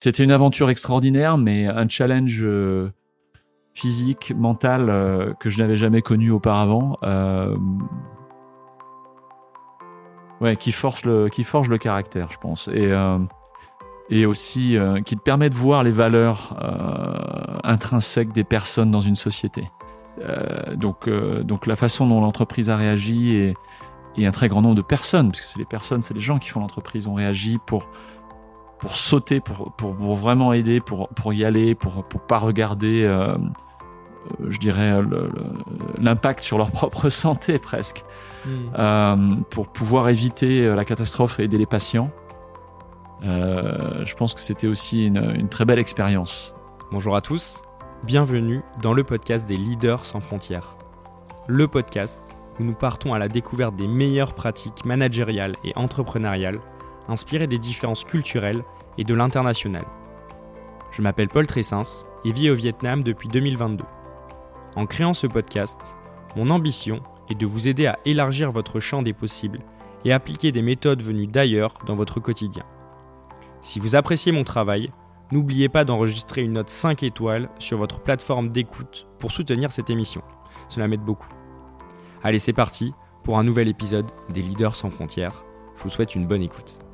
C'était une aventure extraordinaire, mais un challenge physique, mental que je n'avais jamais connu auparavant. ouais, qui force le, qui forge le caractère, je pense. Et et aussi euh, qui te permet de voir les valeurs euh, intrinsèques des personnes dans une société. Euh, donc, euh, donc la façon dont l'entreprise a réagi et, et, un très grand nombre de personnes, parce que c'est les personnes, c'est les gens qui font l'entreprise, ont réagi pour pour sauter, pour, pour, pour vraiment aider, pour, pour y aller, pour pour pas regarder, euh, je dirais, l'impact sur leur propre santé presque, mmh. pour pouvoir éviter la catastrophe et aider les patients. Euh, je pense que c'était aussi une, une, très belle expérience. Bonjour à tous, bienvenue dans le podcast des leaders sans frontières. Le podcast où nous partons à la découverte des meilleures pratiques managériales et entrepreneuriales inspirées des différences culturelles et de l'international. Je m'appelle Paul Tressens et vis au Vietnam depuis 2022. En créant ce podcast, mon ambition est de vous aider à élargir votre champ des possibles et appliquer des méthodes venues d'ailleurs dans votre quotidien. Si vous appréciez mon travail, n'oubliez pas d'enregistrer une note 5 étoiles sur votre plateforme d'écoute pour soutenir cette émission. Cela m'aide beaucoup. Allez, c'est parti pour un nouvel épisode des Leaders sans frontières. Je vous souhaite une bonne écoute.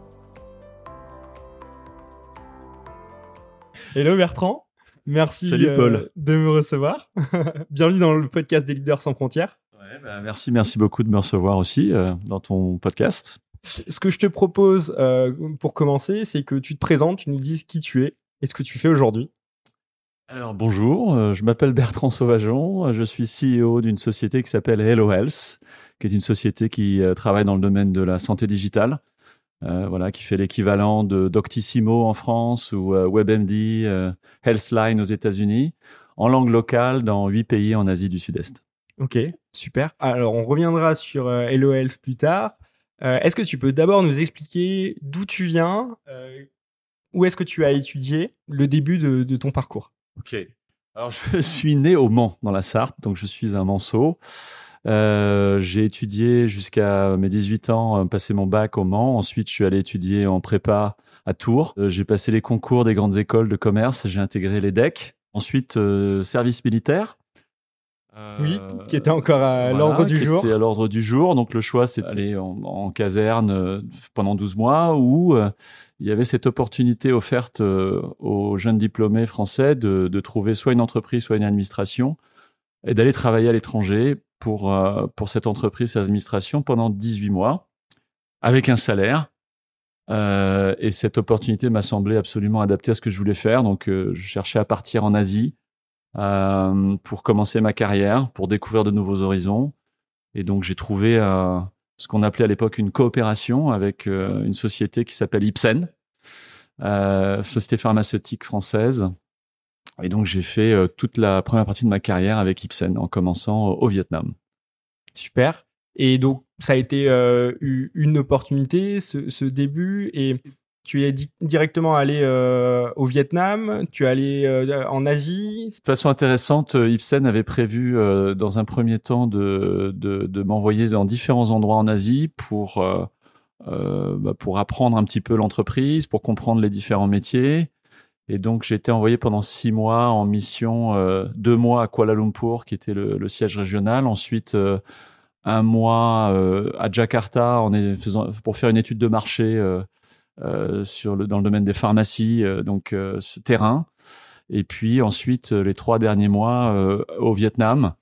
Hello Bertrand, merci euh, de me recevoir. Bienvenue dans le podcast des Leaders sans frontières. Bah, merci, merci beaucoup de me recevoir aussi euh, dans ton podcast. Ce que je te propose euh, pour commencer, c'est que tu te présentes, tu nous dises qui tu es et ce que tu fais aujourd'hui. Alors bonjour, je m'appelle Bertrand Sauvageon, je suis CEO d'une société qui s'appelle Hello Health, qui est une société qui travaille dans le domaine de la santé digitale, euh, voilà, qui fait l'équivalent de Doctissimo en France ou WebMD, Healthline aux États-Unis, en langue locale dans huit pays en Asie du Sud-Est. Ok, super. Alors on reviendra sur Hello Health plus tard. Euh, est-ce que tu peux d'abord nous expliquer d'où tu viens, euh, où est-ce que tu as étudié, le début de, ton parcours? Ok. Alors, je suis né au Mans, dans la Sarthe, donc je suis un Manceau. Euh, j'ai étudié jusqu'à mes 18 ans, passé mon bac au Mans. Ensuite, je suis allé étudier en prépa à Tours. j'ai passé les concours des grandes écoles de commerce. J'ai intégré l'EDEC. Ensuite, service militaire oui, euh, qui était encore à l'ordre du jour. Était à l'ordre du jour. Donc le choix, c'était en, en, caserne euh, pendant 12 mois où euh, il y avait cette opportunité offerte aux jeunes diplômés français de, de, trouver soit une entreprise, soit une administration et d'aller travailler à l'étranger pour, pour cette entreprise, cette administration pendant 18 mois avec un salaire. et cette opportunité m'a semblé absolument adaptée à ce que je voulais faire. Donc je cherchais à partir en Asie euh, pour commencer ma carrière, pour découvrir de nouveaux horizons. Et donc j'ai trouvé euh, ce qu'on appelait à l'époque une coopération avec euh, une société qui s'appelle Ipsen, société pharmaceutique française. Et donc j'ai fait toute la première partie de ma carrière avec Ipsen en commençant au Vietnam. Super. Et donc ça a été une opportunité ce, ce début et tu es directement allé euh, au Vietnam, tu es allé euh, en Asie. De façon intéressante, euh, Ibsen avait prévu dans un premier temps de, m'envoyer dans différents endroits en Asie pour, bah, pour apprendre un petit peu l'entreprise, pour comprendre les différents métiers. Et donc j'ai été envoyé pendant six mois en mission, deux mois à Kuala Lumpur, qui était le, siège régional. Ensuite un mois à Jakarta pour faire une étude de marché sur le, dans le domaine des pharmacies, euh, donc euh, ce terrain. Et puis ensuite, les trois derniers mois au Vietnam,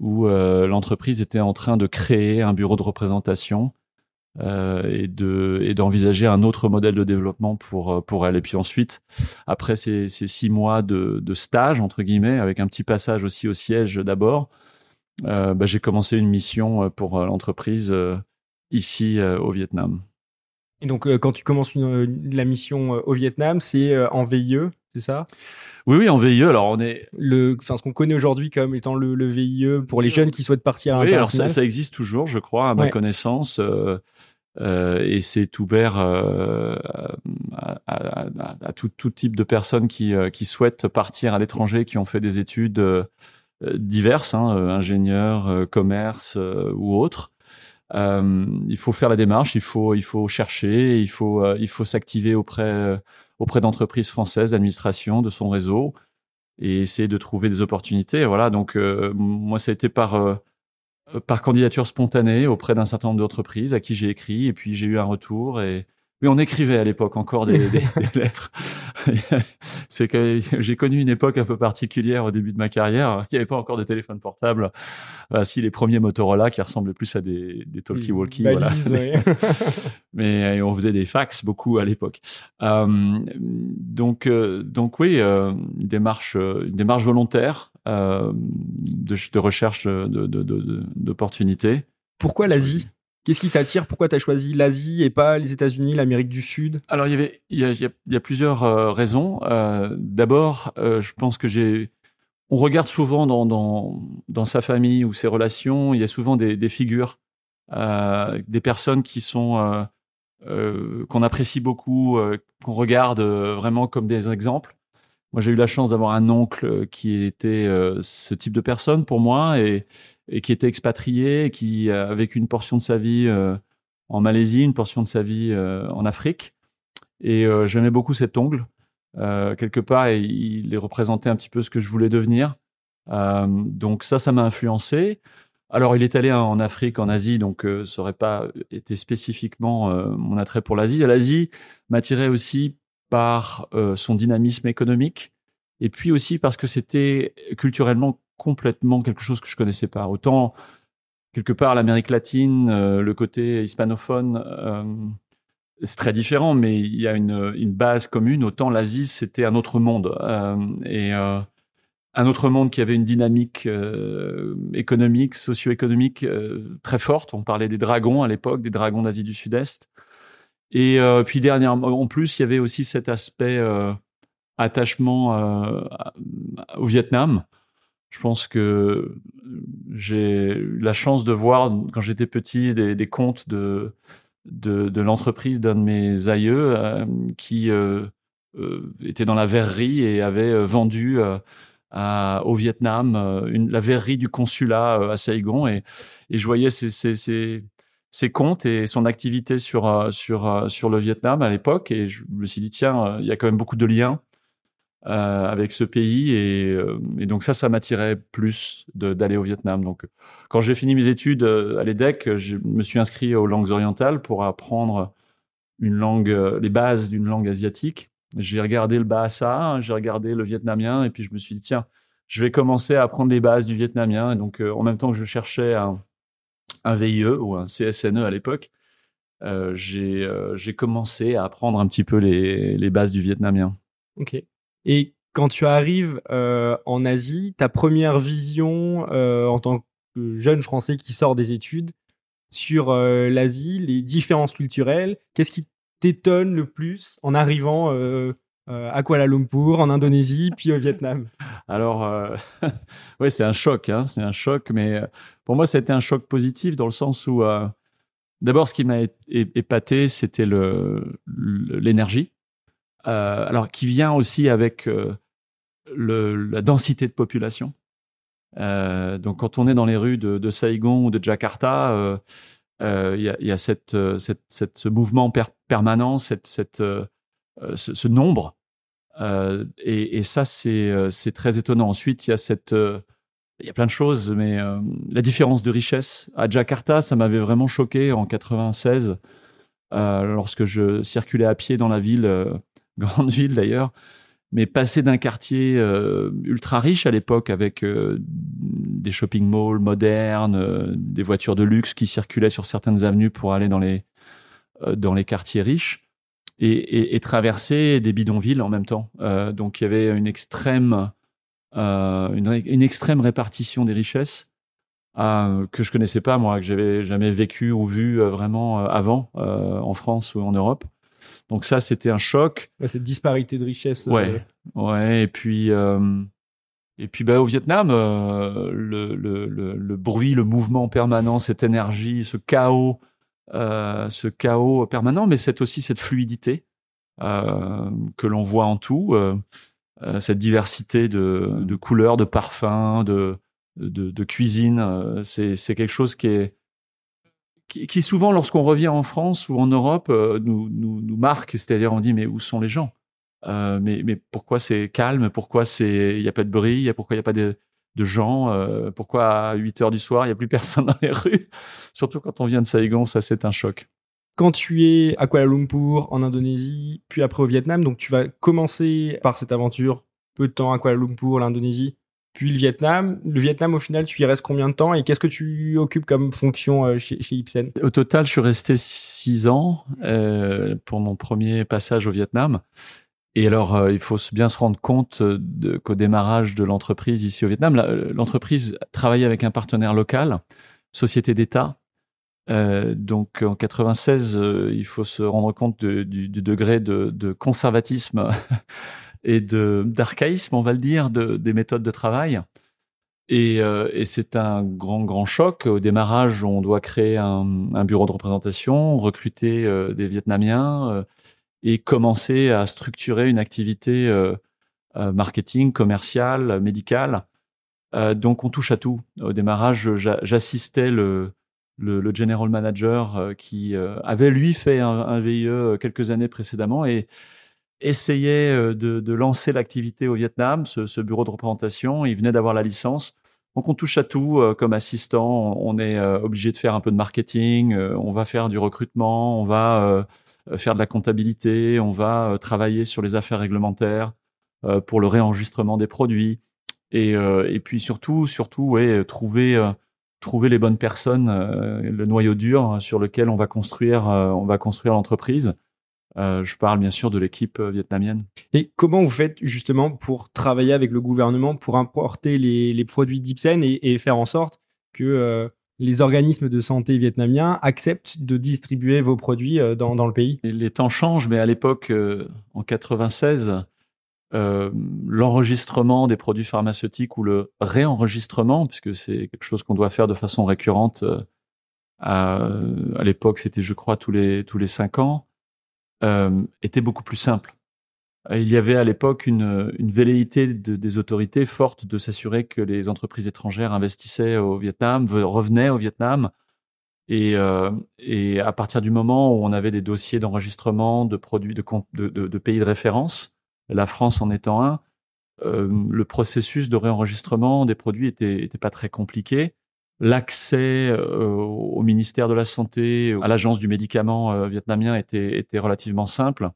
où l'entreprise était en train de créer un bureau de représentation euh, et de et d'envisager un autre modèle de développement pour pour elle. Et puis ensuite, après ces, ces six mois de, de stage entre guillemets, avec un petit passage aussi au siège d'abord, euh, bah, j'ai commencé une mission pour l'entreprise ici au Vietnam. Et donc, euh, quand tu commences la mission euh, au Vietnam, c'est euh, en VIE, c'est ça? Oui, oui, en VIE. Alors, on est le, enfin, ce qu'on connaît aujourd'hui comme étant le, le, VIE pour les jeunes qui souhaitent partir à oui, alors ça, ça, existe toujours, je crois, à ma connaissance. Euh, euh, et c'est ouvert à, à, à, tout, tout, type de personnes qui, qui souhaitent partir à l'étranger, qui ont fait des études diverses, hein, ingénieurs, commerce ou autres. Euh, il faut faire la démarche, il faut il faut chercher, il faut euh, il faut s'activer auprès auprès d'entreprises françaises, d'administration, de son réseau, et essayer de trouver des opportunités. Voilà, donc moi, ça a été par par candidature spontanée auprès d'un certain nombre d'entreprises à qui j'ai écrit, et puis j'ai eu un retour et oui, on écrivait à l'époque encore des, des, des lettres. c'est que j'ai connu une époque un peu particulière au début de ma carrière. Il n'y avait pas encore de téléphone portable. Bah, si les premiers Motorola qui ressemblaient plus à des, des talkie-walkie. Voilà. Mais on faisait des fax beaucoup à l'époque. Euh, donc, euh, donc oui, euh, une démarche, une démarche volontaire euh, de, de, recherche d'opportunités. De, de, Pourquoi l'Asie? Qu'est-ce qui t'attire? Pourquoi tu as choisi l'Asie et pas les États-Unis, l'Amérique du Sud? Alors, il y avait, il y a, plusieurs euh, raisons. Euh, D'abord, euh, je pense que j'ai, on regarde souvent dans, dans, dans sa famille ou ses relations, il y a souvent des, des figures, des personnes qui sont qu'on apprécie beaucoup, qu'on regarde vraiment comme des exemples. Moi, j'ai eu la chance d'avoir un oncle qui était ce type de personne pour moi et et qui était expatrié, qui a vécu une portion de sa vie euh, en Malaisie, une portion de sa vie euh, en Afrique. Et euh, j'aimais beaucoup cet ongle. quelque part, il, il représentait un petit peu ce que je voulais devenir. donc ça, ça m'a influencé. Alors, il est allé en Afrique, en Asie, donc ça n'aurait pas été spécifiquement mon attrait pour l'Asie. L'Asie m'attirait aussi par son dynamisme économique, et puis aussi parce que c'était culturellement complètement quelque chose que je connaissais pas. Autant quelque part l'Amérique latine, euh, le côté hispanophone, euh, c'est très différent, mais il y a une, base commune. Autant l'Asie, c'était un autre monde euh, et un autre monde qui avait une dynamique économique, socio-économique très forte. On parlait des dragons à l'époque, des dragons d'Asie du Sud-Est. Et puis en plus, il y avait aussi cet aspect attachement au Vietnam je pense que j'ai eu la chance de voir quand j'étais petit des, comptes de de, l'entreprise d'un de mes aïeux euh, qui euh, euh, était dans la verrerie et avait vendu au Vietnam la verrerie du consulat à Saigon. Et, je voyais ses, ses, ses comptes et son activité sur sur sur le Vietnam à l'époque. Et je me suis dit tiens il y a quand même beaucoup de liens euh, avec ce pays et, euh, et, donc ça, ça m'attirait plus d'aller au Vietnam. Donc quand j'ai fini mes études euh, à l'EDEC, je me suis inscrit aux langues orientales pour apprendre une langue, les bases d'une langue asiatique. J'ai regardé le Bahasa, j'ai regardé le vietnamien et puis je me suis dit tiens, je vais commencer à apprendre les bases du vietnamien. Et donc en même temps que je cherchais un, VIE ou un CSNE à l'époque, j'ai commencé à apprendre un petit peu les, les bases du vietnamien. Ok. Et quand tu arrives euh, en Asie, ta première vision euh, en tant que jeune Français qui sort des études sur euh, l'Asie, les différences culturelles, qu'est-ce qui t'étonne le plus en arrivant à Kuala Lumpur, en Indonésie, puis au Vietnam? Alors, oui, c'est un choc, hein, c'est un choc, mais pour moi, ça a été un choc positif dans le sens où, d'abord, ce qui m'a épaté, c'était l'énergie euh, alors qui vient aussi avec euh, la densité de population. Euh, donc quand on est dans les rues de, de Saigon ou de Jakarta, il y, a, cette, ce mouvement per permanent, cette, ce, nombre. Et, et, ça, c'est très étonnant. Ensuite, il y a cette... il y a plein de choses, mais la différence de richesse. À Jakarta, ça m'avait vraiment choqué en 96, lorsque je circulais à pied dans la ville grande ville d'ailleurs, mais passer d'un quartier euh, ultra riche à l'époque avec euh, des shopping malls modernes, euh, des voitures de luxe qui circulaient sur certaines avenues pour aller dans les dans les quartiers riches et, traverser des bidonvilles en même temps. Donc il y avait une extrême une, extrême répartition des richesses que je connaissais pas moi, que j'avais jamais vécu ou vu vraiment avant en France ou en Europe. Donc ça, c'était un choc. cette disparité de richesse. Ouais, euh... ouais. Et puis, euh... et puis, bah, au Vietnam, euh, le, le, le, le, bruit, le mouvement permanent, cette énergie, ce chaos, euh, ce chaos permanent, mais c'est aussi cette fluidité euh, que l'on voit en tout, cette diversité de, de, couleurs, de parfums, de, de, de cuisine. c'est quelque chose qui est qui, souvent, lorsqu'on revient en France ou en Europe, euh, nous, nous, marque. C'est-à-dire, on dit, mais où sont les gens? Euh, mais, pourquoi c'est calme? Pourquoi il y a pas de bruit? Pourquoi il y a pas de, gens? Euh, Pourquoi à 8 heures du soir il y a plus personne dans les rues? Surtout quand on vient de Saigon, ça c'est un choc. Quand tu es à Kuala Lumpur, en Indonésie, puis après au Vietnam, donc tu vas commencer par cette aventure peu de temps à Kuala Lumpur, l'Indonésie, puis le Vietnam. Le Vietnam, au final, tu y restes combien de temps et qu'est-ce que tu occupes comme fonction euh, chez, chez Ipsen Au total, je suis resté six ans euh, pour mon premier passage au Vietnam. Et alors, euh, il faut bien se rendre compte qu'au démarrage de l'entreprise ici au Vietnam, l'entreprise travaillait avec un partenaire local, société d'État. Donc en 96, il faut se rendre compte du, degré de, de conservatisme et de d'archaïsme, on va le dire, de, des méthodes de travail. Et, euh, et c'est un grand, grand choc. Au démarrage, on doit créer un, un bureau de représentation, recruter euh, des Vietnamiens euh, et commencer à structurer une activité euh, marketing, commerciale, médicale. donc, on touche à tout. Au démarrage, j'assistais le, le, le, general manager qui avait, lui, fait un, un VIE quelques années précédemment et essayait euh, de, de lancer l'activité au Vietnam, ce, ce, bureau de représentation. Il venait d'avoir la licence. Donc on touche à tout euh, comme assistant. On est euh, obligé de faire un peu de marketing, on va faire du recrutement, on va faire de la comptabilité, on va travailler sur les affaires réglementaires pour le réenregistrement des produits. Et, et puis surtout, surtout, ouais, trouver trouver les bonnes personnes, le noyau dur sur lequel on va construire, on va construire l'entreprise. Euh, je parle bien sûr de l'équipe euh, vietnamienne. Et comment vous faites justement pour travailler avec le gouvernement pour importer les, les produits d'Ipsen et, et, faire en sorte que euh, les organismes de santé vietnamiens acceptent de distribuer vos produits euh, dans, dans, le pays? Les temps changent, mais à l'époque, en 96, l'enregistrement des produits pharmaceutiques ou le réenregistrement, puisque c'est quelque chose qu'on doit faire de façon récurrente, à, à l'époque c'était je crois tous les tous les cinq ans était beaucoup plus simple. Euh, il y avait à l'époque une, velléité de, des autorités forte de s'assurer que les entreprises étrangères investissaient au Vietnam, revenaient au Vietnam. Et, euh, et à partir du moment où on avait des dossiers d'enregistrement de produits de, pays de référence, la France en étant un, euh, le processus de réenregistrement des produits était, était pas très compliqué l'accès euh, au ministère de la Santé, à l'agence du médicament euh, vietnamien était, était relativement simple.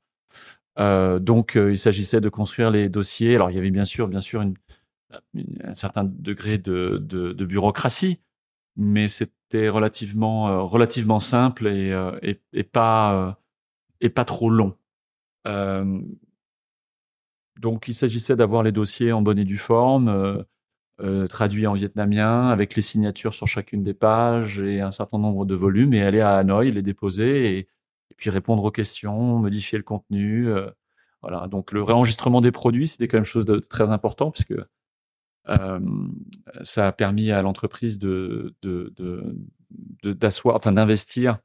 Euh, donc, il s'agissait de construire les dossiers. Alors, il y avait bien sûr, bien sûr, un certain degré de, de, bureaucratie, mais c'était relativement, relativement simple et, et pas, et pas trop long. donc, il s'agissait d'avoir les dossiers en bonne et due forme euh, traduit en vietnamien avec les signatures sur chacune des pages et un certain nombre de volumes et aller à Hanoï, les déposer et, puis répondre aux questions, modifier le contenu. Euh, voilà. Donc le réenregistrement des produits, c'était quand même chose de très important puisque euh, ça a permis à l'entreprise de, d'asseoir, enfin d'investir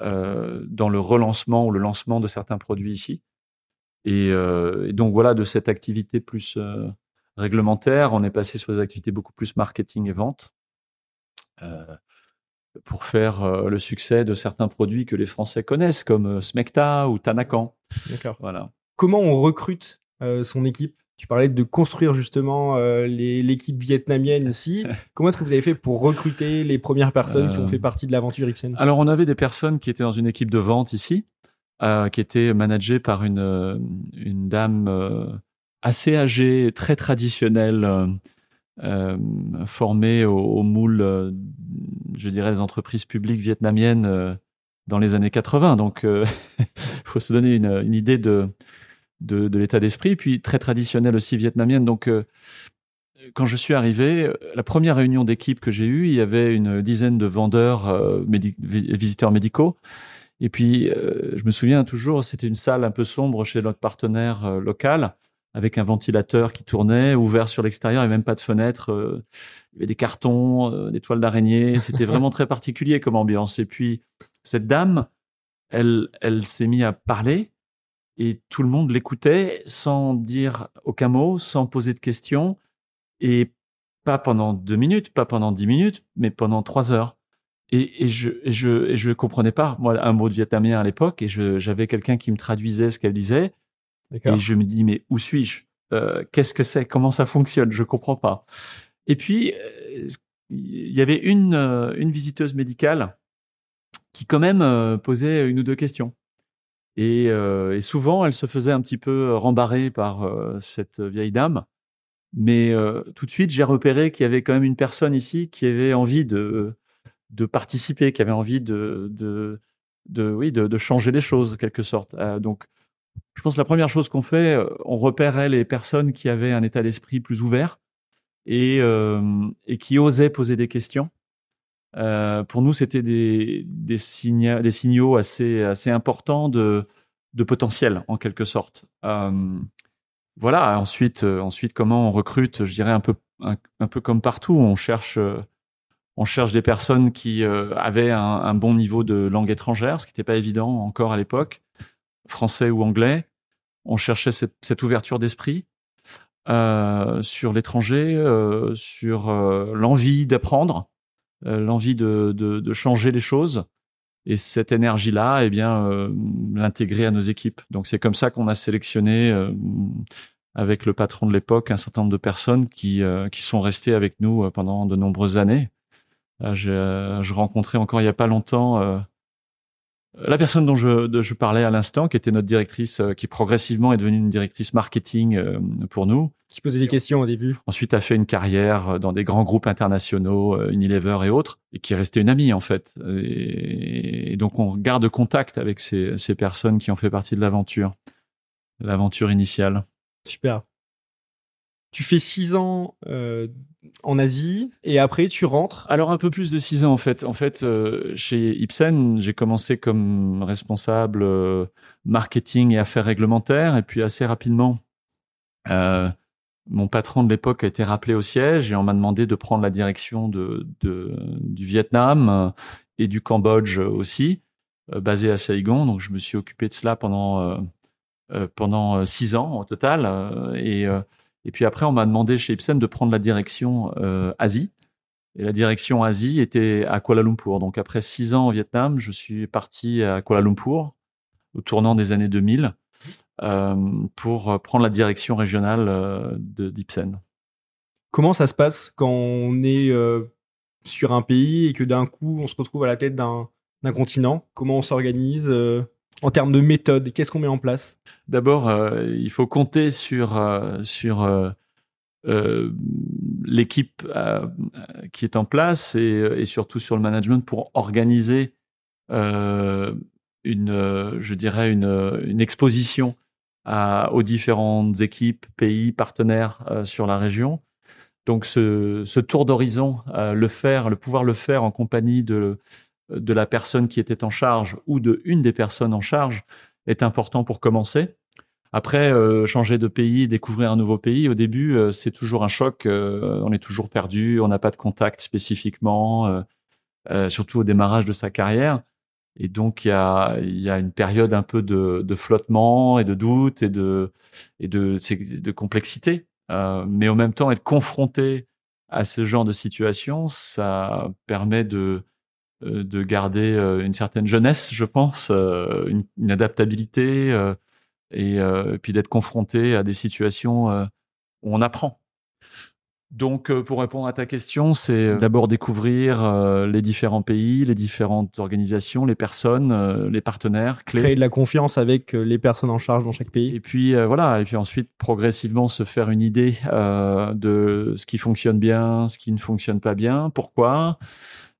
euh, dans le relancement ou le lancement de certains produits ici. Et, euh, et donc voilà, de cette activité plus réglementaire, on est passé sur des activités beaucoup plus marketing et vente euh, pour faire euh, le succès de certains produits que les Français connaissent, comme euh, Smecta ou Tanakan. D'accord. Voilà. Comment on recrute son équipe? Tu parlais de construire justement euh, l'équipe vietnamienne ici. Comment est-ce que vous avez fait pour recruter les premières personnes qui ont fait partie de l'aventure Ipsen? Alors, on avait des personnes qui étaient dans une équipe de vente ici, euh, qui était managée par une, une dame assez âgé, très traditionnel, euh, euh, formé au, au moule, euh, je dirais, des entreprises publiques vietnamiennes dans les années 80. Donc, il faut se donner une, idée de, de, l'état d'esprit. Puis très traditionnelle aussi vietnamienne. Donc, quand je suis arrivé, la première réunion d'équipe que j'ai eue, il y avait une dizaine de vendeurs, visiteurs médicaux. Et puis, je me souviens toujours, c'était une salle un peu sombre chez notre partenaire local avec un ventilateur qui tournait, ouvert sur l'extérieur, et même pas de fenêtre. Euh, il y avait des cartons, euh, des toiles d'araignée. C'était vraiment très particulier comme ambiance. Et puis, cette dame, elle, elle s'est mise à parler et tout le monde l'écoutait sans dire aucun mot, sans poser de questions. Et pas pendant deux minutes, pas pendant dix minutes, mais pendant trois heures. Et, et je et je et je comprenais pas moi un mot de vietnamien à l'époque et j'avais quelqu'un qui me traduisait ce qu'elle disait Et je me dis, mais où suis-je? Euh, Qu'est-ce que c'est? Comment ça fonctionne? Je comprends pas. Et puis, euh, il y avait une, euh, une visiteuse médicale qui quand même posait une ou deux questions. Et, et, souvent, elle se faisait un petit peu rembarrer par cette vieille dame. Mais tout de suite, j'ai repéré qu'il y avait quand même une personne ici qui avait envie de, de participer, qui avait envie de, de, de oui, de, de, changer les choses, quelque sorte. donc, je pense que la première chose qu'on fait, euh, on repérait les personnes qui avaient un état d'esprit plus ouvert et, euh, qui osaient poser des questions. Euh, pour nous, c'était des, des, signa des signaux assez, importants de, potentiel, en quelque sorte. Voilà. Ensuite, ensuite, comment on recrute Je dirais un peu, comme partout. On cherche, des personnes qui avaient un, bon niveau de langue étrangère, ce qui n'était pas évident encore à l'époque français ou anglais. On cherchait cette, ouverture d'esprit euh, sur l'étranger, euh, sur euh, l'envie d'apprendre, l'envie de, changer les choses. Et cette énergie-là, eh bien, l'intégrer à nos équipes. Donc c'est comme ça qu'on a sélectionné avec le patron de l'époque un certain nombre de personnes qui, qui sont restées avec nous pendant de nombreuses années. je, je rencontrais encore il n'y a pas longtemps la personne dont je, je parlais à l'instant, qui était notre directrice, euh, qui progressivement est devenue une directrice marketing euh, pour nous. Qui posait des questions au début. Ensuite a fait une carrière euh, dans des grands groupes internationaux, Unilever et autres, et qui est restée une amie en fait. Et, donc on garde contact avec ces, ces personnes qui ont fait partie de l'aventure, l'aventure initiale. Super. Tu fais six ans euh, en Asie et après tu rentres. Alors un peu plus de six ans en fait. En fait, euh, chez Ipsen, j'ai commencé comme responsable euh, marketing et affaires réglementaires et puis assez rapidement, mon patron de l'époque a été rappelé au siège et on m'a demandé de prendre la direction de, du Vietnam et du Cambodge aussi, basé à Saigon. Donc je me suis occupé de cela pendant pendant six ans au total et et puis après, on m'a demandé chez Ipsen de prendre la direction euh, Asie. Et la direction Asie était à Kuala Lumpur. Donc après six ans au Vietnam, je suis parti à Kuala Lumpur au tournant des années 2000 euh, pour prendre la direction régionale euh, d'Ipsen. Comment ça se passe quand on est euh, sur un pays et que d'un coup on se retrouve à la tête d'un continent? Comment on s'organise en termes de méthode Qu'est-ce qu'on met en place? D'abord, euh, il faut compter sur euh, sur euh, l'équipe qui est en place et, surtout sur le management pour organiser une, je dirais une, exposition aux différentes équipes, pays, partenaires sur la région. Donc ce, ce tour d'horizon, le faire, le pouvoir le faire en compagnie de de la personne qui était en charge ou de une des personnes en charge est important pour commencer. Après, euh, changer de pays, découvrir un nouveau pays, au début, euh, c'est toujours un choc. Euh, on est toujours perdu, on n'a pas de contact spécifiquement, surtout au démarrage de sa carrière. Et donc, il y a, y a une période un peu de, de flottement et de doute et de, et de, de complexité. mais en même temps, être confronté à ce genre de situation, ça permet de, de garder euh, une certaine jeunesse, je pense, euh, une, adaptabilité et, puis d'être confronté à des situations où on apprend. Donc, pour répondre à ta question, c'est d'abord découvrir les différents pays, les différentes organisations, les personnes, les partenaires clés. Créer de la confiance avec les personnes en charge dans chaque pays. Et puis voilà, et puis ensuite progressivement se faire une idée de ce qui fonctionne bien, ce qui ne fonctionne pas bien, pourquoi?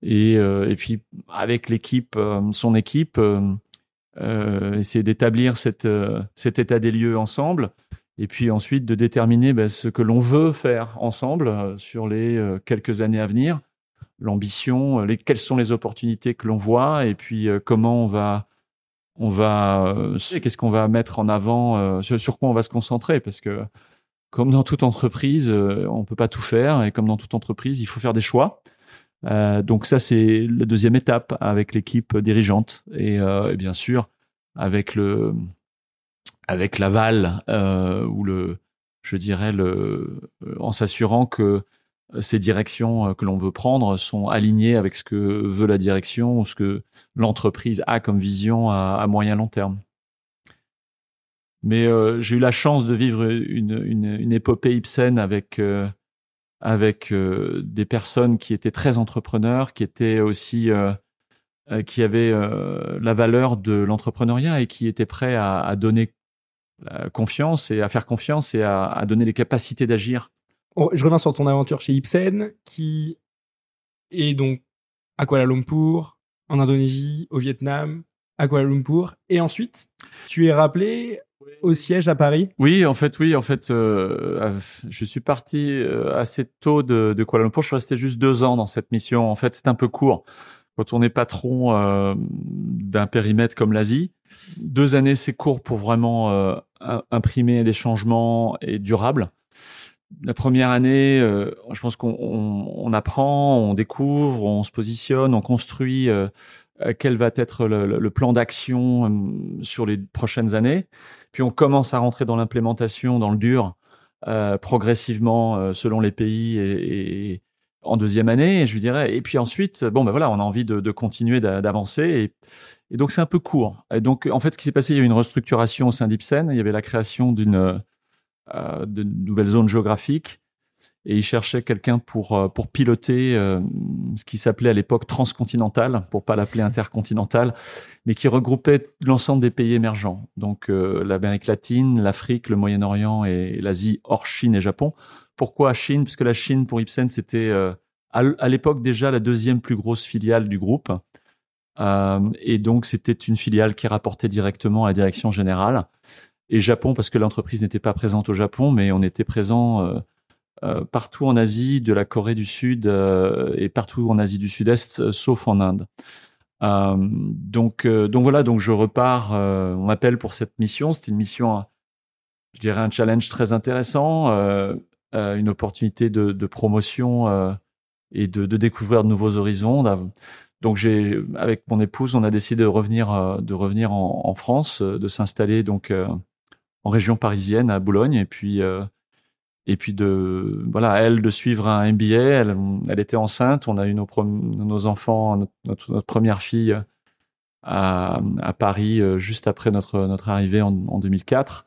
Et, euh, et puis avec l'équipe, euh, son équipe, euh, essayer d'établir cet état des lieux ensemble. Et puis ensuite de déterminer ben, ce que l'on veut faire ensemble sur les quelques années à venir, l'ambition, les, quelles sont les opportunités que l'on voit, et puis comment on va, on va, qu'est-ce qu'on va mettre en avant, sur, sur, quoi on va se concentrer, parce que comme dans toute entreprise, on peut pas tout faire, et comme dans toute entreprise, il faut faire des choix. Euh, donc ça, c'est la deuxième étape avec l'équipe dirigeante et, euh, et, bien sûr avec le avec l'aval euh, ou le je dirais le en s'assurant que ces directions que l'on veut prendre sont alignées avec ce que veut la direction ou ce que l'entreprise a comme vision à, à moyen long terme. Mais j'ai eu la chance de vivre une, une, une épopée Ibsen avec avec des personnes qui étaient très entrepreneurs, qui étaient aussi qui avaient la valeur de l'entrepreneuriat et qui étaient prêts à, à donner confiance et à faire confiance et à, à donner les capacités d'agir. Je reviens sur ton aventure chez Ibsen, qui est donc à Kuala Lumpur, en Indonésie, au Vietnam, à Kuala Lumpur, et ensuite tu es rappelé au siège à Paris? Oui, en fait, oui, en fait, euh, je suis parti euh, assez tôt de, de, Kuala Lumpur. Je suis resté juste deux ans dans cette mission. En fait, c'est un peu court. Quand on est patron euh, d'un périmètre comme l'Asie, deux années, c'est court pour vraiment euh, imprimer des changements et durables. La première année, euh, je pense qu'on on, apprend, on découvre, on se positionne, on construit euh, quel va être le, le plan d'action sur les prochaines années. Puis on commence à rentrer dans l'implémentation, dans le dur, progressivement selon les pays et, en deuxième année, je dirais. Et puis ensuite, bon ben voilà, on a envie de, continuer d'avancer et, donc c'est un peu court. Et donc en fait, ce qui s'est passé, il y a eu une restructuration au sein d'Ipsen. Il y avait la création d'une euh, de nouvelles zones géographiques et il cherchait quelqu'un pour euh, pour piloter euh, ce qui s'appelait à l'époque transcontinental, pour pas l'appeler intercontinental, mais qui regroupait l'ensemble des pays émergents, donc l'Amérique latine, l'Afrique, le Moyen-Orient et l'Asie hors Chine et Japon. Pourquoi Chine? Parce que la Chine pour Ipsen c'était à l'époque déjà la deuxième plus grosse filiale du groupe. Euh, et donc, c'était une filiale qui rapportait directement à la direction générale. Et Japon, parce que l'entreprise n'était pas présente au Japon, mais on était présent euh, euh, partout en Asie, de la Corée du Sud et partout en Asie du Sud-Est, sauf en Inde. donc, donc voilà, donc je repars. on m'appelle pour cette mission. C'était une mission, je dirais, un challenge très intéressant, une opportunité de, promotion et de, découvrir de nouveaux horizons donc j'ai, avec mon épouse, on a décidé de revenir, euh, de revenir en, France, euh, de s'installer donc euh, en région parisienne à Boulogne, et puis et puis de voilà elle de suivre un MBA. Elle, était enceinte. On a eu nos, enfants, notre, première fille à, à, Paris juste après notre notre arrivée en, en 2004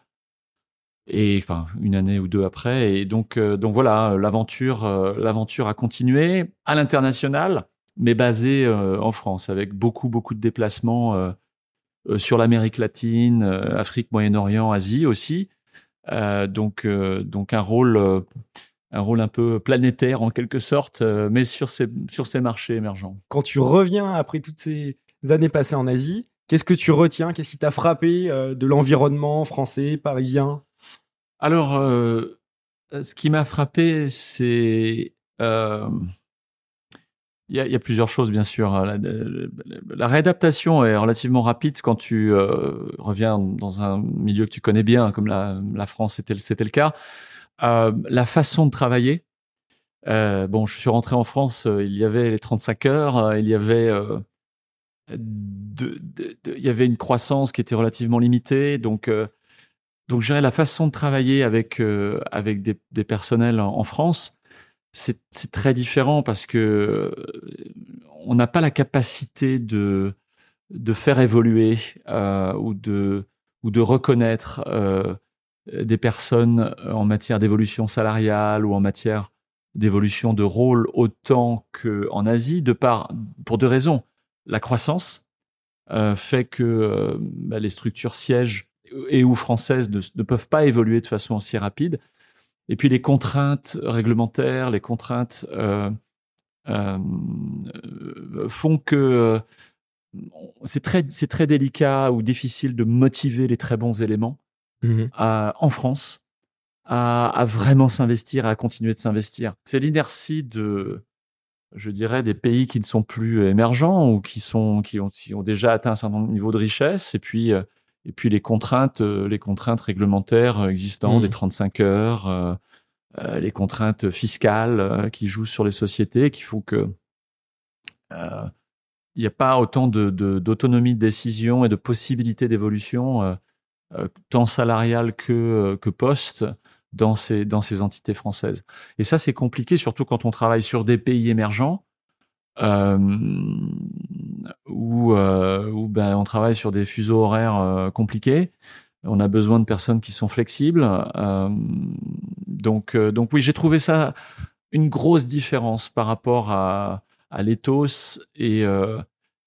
et enfin une année ou deux après. Et donc donc voilà l'aventure l'aventure a continué à l'international mais basé euh, en France, avec beaucoup, beaucoup de déplacements euh, euh, sur l'Amérique latine, Afrique, Moyen-Orient, Asie aussi. Donc, donc un rôle, un rôle un peu planétaire en quelque sorte, mais sur ces, sur ces marchés émergents. Quand tu reviens après toutes ces années passées en Asie, qu'est-ce que tu retiens? Qu'est-ce qui t'a frappé de l'environnement français, parisien? Alors, ce qui m'a frappé, c'est il y, a, plusieurs choses, bien sûr. Hein. La, réadaptation est relativement rapide quand tu euh, reviens dans un milieu que tu connais bien, comme la, France, c'était le cas. Euh, la façon de travailler. Euh, bon, je suis rentré en France, il y avait les 35 heures, il y avait une croissance qui était relativement limitée, donc donc je la façon de travailler avec avec des, personnels en France c'est très différent parce que euh, on n'a pas la capacité de de faire évoluer euh, ou de reconnaître euh, des personnes en matière d'évolution salariale ou en matière d'évolution de rôle autant qu'en Asie, de part pour deux raisons. La croissance fait que bah, les structures sièges et ou françaises ne, peuvent pas évoluer de façon aussi rapide. Et puis les contraintes réglementaires, les contraintes euh, euh, font que euh, c'est très, c'est très délicat ou difficile de motiver les très bons éléments mmh à, en France à, à vraiment s'investir, à continuer de s'investir. C'est l'inertie de, je dirais, des pays qui ne sont plus émergents ou qui sont, qui ont, qui ont déjà atteint un certain niveau de richesse et puis euh, et puis les contraintes, euh, les contraintes réglementaires existantes, mmh. des 35 heures, euh, euh, les contraintes fiscales euh, qui jouent sur les sociétés, qui font que euh, il n'y a pas autant d'autonomie de, de, décision et de possibilités d'évolution, tant salariale que, que poste, dans ces, dans ces entités françaises. Et ça, c'est compliqué, surtout quand on travaille sur des pays émergents euh, où, euh, où ben, on travaille sur des fuseaux horaires euh, compliqués, On a besoin de personnes qui sont flexibles. donc, donc oui, j'ai trouvé ça une grosse différence par rapport à, à l'éthos et,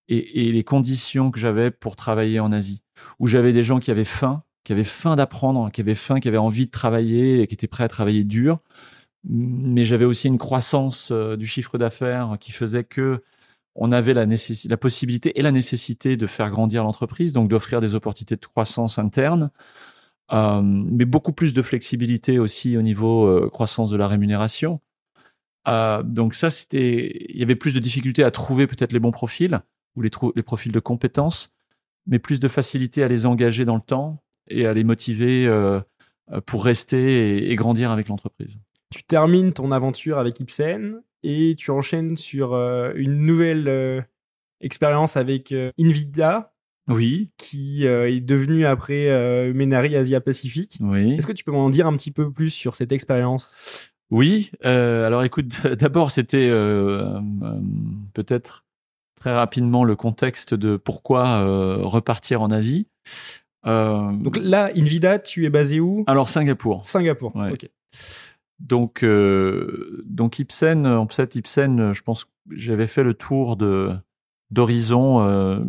et, et les conditions que j'avais pour travailler en Asie, où j'avais des gens qui avaient faim, qui avaient faim d'apprendre, qui avaient faim, qui avaient envie de travailler et qui étaient prêts à travailler dur. Mais j'avais aussi une croissance euh, du chiffre d'affaires qui faisait que on avait la, la possibilité et la nécessité de faire grandir l'entreprise, donc d'offrir des opportunités de croissance interne, euh, mais beaucoup plus de flexibilité aussi au niveau euh, croissance de la rémunération. Euh, donc ça, c'était, il y avait plus de difficultés à trouver peut-être les bons profils ou les, profils de compétences, mais plus de facilité à les engager dans le temps et à les motiver euh, pour rester et, grandir avec l'entreprise. Tu termines ton aventure avec Ipsen et tu enchaînes sur euh, une nouvelle euh, expérience avec Invida. Oui. Qui est devenue après Menari Asia Pacifique. Oui. Est-ce que tu peux m'en dire un petit peu plus sur cette expérience? Oui. alors écoute, d'abord c'était peut-être très rapidement le contexte de pourquoi repartir en Asie. Euh, Donc là, Invida, tu es basé où? Alors Singapour. Singapour. Ok. Donc euh, donc Ipsen, en fait Ipsen, je pense que j'avais fait le tour de d'horizon. Euh,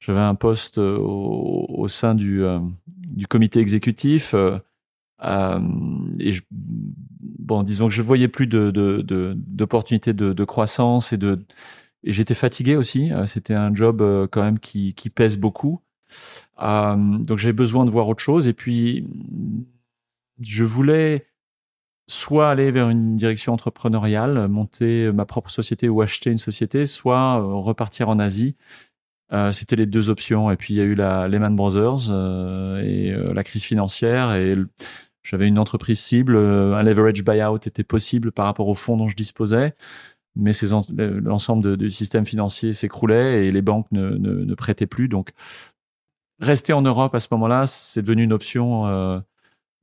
j'avais un poste au, au sein du du comité exécutif. et je, bon, disons que je voyais plus de d'opportunités de, de, de, croissance et de et j'étais fatigué aussi. C'était un job quand même qui, qui pèse beaucoup. Euh, donc j'avais besoin de voir autre chose. Et puis, je voulais soit aller vers une direction entrepreneuriale, monter ma propre société ou acheter une société, soit euh, repartir en Asie. Euh, C'était les deux options. Et puis il y a eu la Lehman Brothers euh, et euh, la crise financière. Et j'avais une entreprise cible. Un leverage buyout était possible par rapport aux fonds dont je disposais. Mais l'ensemble du système financier s'écroulait et les banques ne, ne, prêtaient plus. Donc rester en Europe à ce moment-là, c'est devenu une option, euh, euh,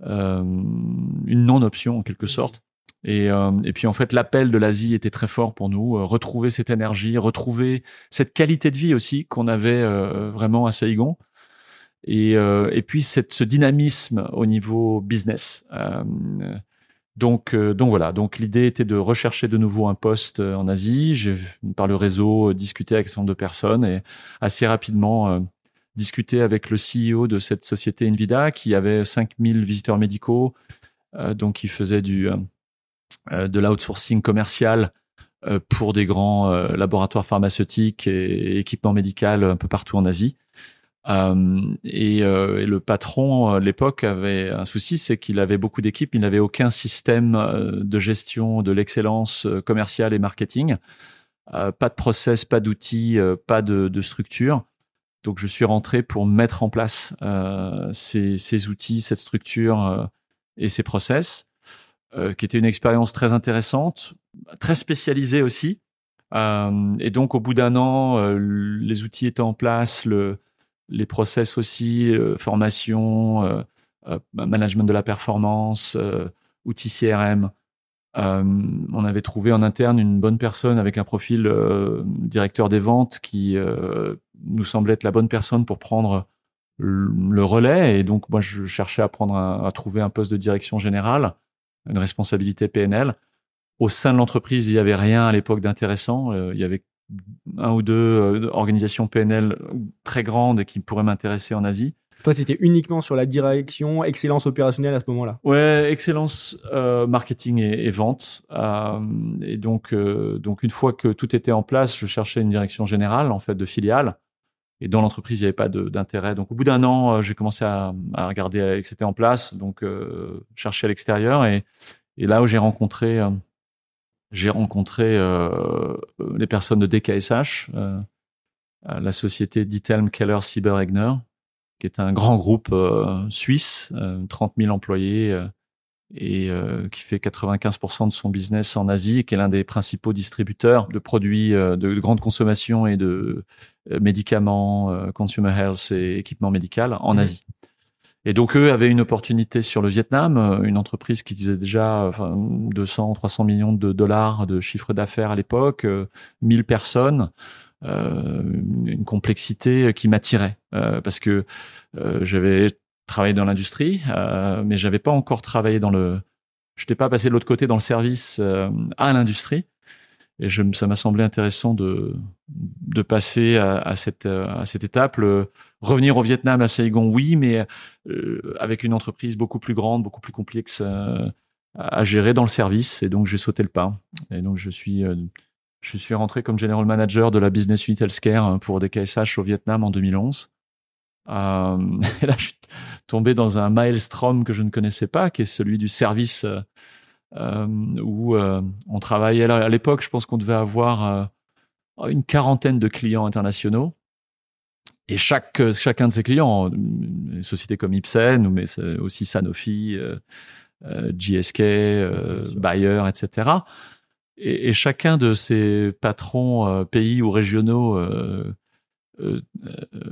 une non-option en quelque sorte. Et, euh, et puis en fait, l'appel de l'Asie était très fort pour nous. Euh, retrouver cette énergie, retrouver cette qualité de vie aussi qu'on avait euh, vraiment à Saigon. Et, et puis cette, ce dynamisme au niveau business. donc, donc voilà. Donc l'idée était de rechercher de nouveau un poste en Asie. J'ai par le réseau discuté avec ce de personnes et assez rapidement discuté avec le CEO de cette société Nvidia qui avait 5000 visiteurs médicaux, euh, donc qui faisait euh, euh, de l'outsourcing commercial pour des grands laboratoires pharmaceutiques et équipements médicaux un peu partout en Asie. et, le patron à l'époque avait un souci, c'est qu'il avait beaucoup d'équipes, il n'avait aucun système de gestion de l'excellence commerciale et marketing, pas de process, pas d'outils, pas de structure. Donc je suis rentré pour mettre en place euh, ces, outils, cette structure euh, et ces process, euh, qui était une expérience très intéressante, très spécialisée aussi. Et donc au bout d'un an, les outils étaient en place, le, les process aussi, formation, management de la performance, outils CRM. On avait trouvé en interne une bonne personne avec un profil directeur des ventes qui nous semblait être la bonne personne pour prendre le relais. Et donc, moi, je cherchais à prendre à trouver un poste de direction générale, une responsabilité PNL. Au sein de l'entreprise, il n'y avait rien à l'époque d'intéressant. Euh, il y avait un ou deux euh, organisations PNL très grandes et qui pourraient m'intéresser en Asie. Toi, tu étais uniquement sur la direction, excellence opérationnelle à ce moment-là. Ouais, excellence euh, marketing et, et vente. Euh, et donc, euh, donc une fois que tout était en place, je cherchais une direction générale en fait de filiale. Et dans l'entreprise, il n'y avait pas d'intérêt. Donc, au bout d'un an, j'ai commencé à, regarder que c'était en place, donc chercher à l'extérieur. Et, là où j'ai rencontré, j'ai rencontré les personnes de DKSH, la société Ditelm Keller Cyber Egner, qui est un grand groupe suisse, 30 000 employés et euh, qui fait 95% de son business en Asie et qui est l'un des principaux distributeurs de produits euh, de, grande consommation et de euh, médicaments, consumer health et équipements médicaux en mmh. Asie. Et donc eux avaient une opportunité sur le Vietnam, une entreprise qui faisait déjà enfin, 200, 300 millions de dollars de chiffre d'affaires à l'époque, 1000 personnes, une complexité qui m'attirait parce que j'avais travaillé dans l'industrie, mais j'avais pas encore travaillé dans le. Je n'étais pas passé de l'autre côté dans le service à l'industrie. Et je, ça m'a semblé intéressant de, de passer à, à cette, à cette étape. Le, revenir au Vietnam, à Saigon, oui, mais euh, avec une entreprise beaucoup plus grande, beaucoup plus complexe euh, à gérer dans le service. Et donc, j'ai sauté le pas. Et donc, je suis, euh, je suis rentré comme general manager de la business unit healthcare hein, pour des KSH au Vietnam en 2011. Euh, et là, je suis tombé dans un maelstrom que je ne connaissais pas, qui est celui du service euh, où euh, on travaillait. À l'époque, je pense qu'on devait avoir euh, une quarantaine de clients internationaux. Et chaque, chacun de ces clients, une société comme Ipsen, mais aussi Sanofi, GSK, Bayer, etc. Et, et, chacun de ces patrons pays ou régionaux,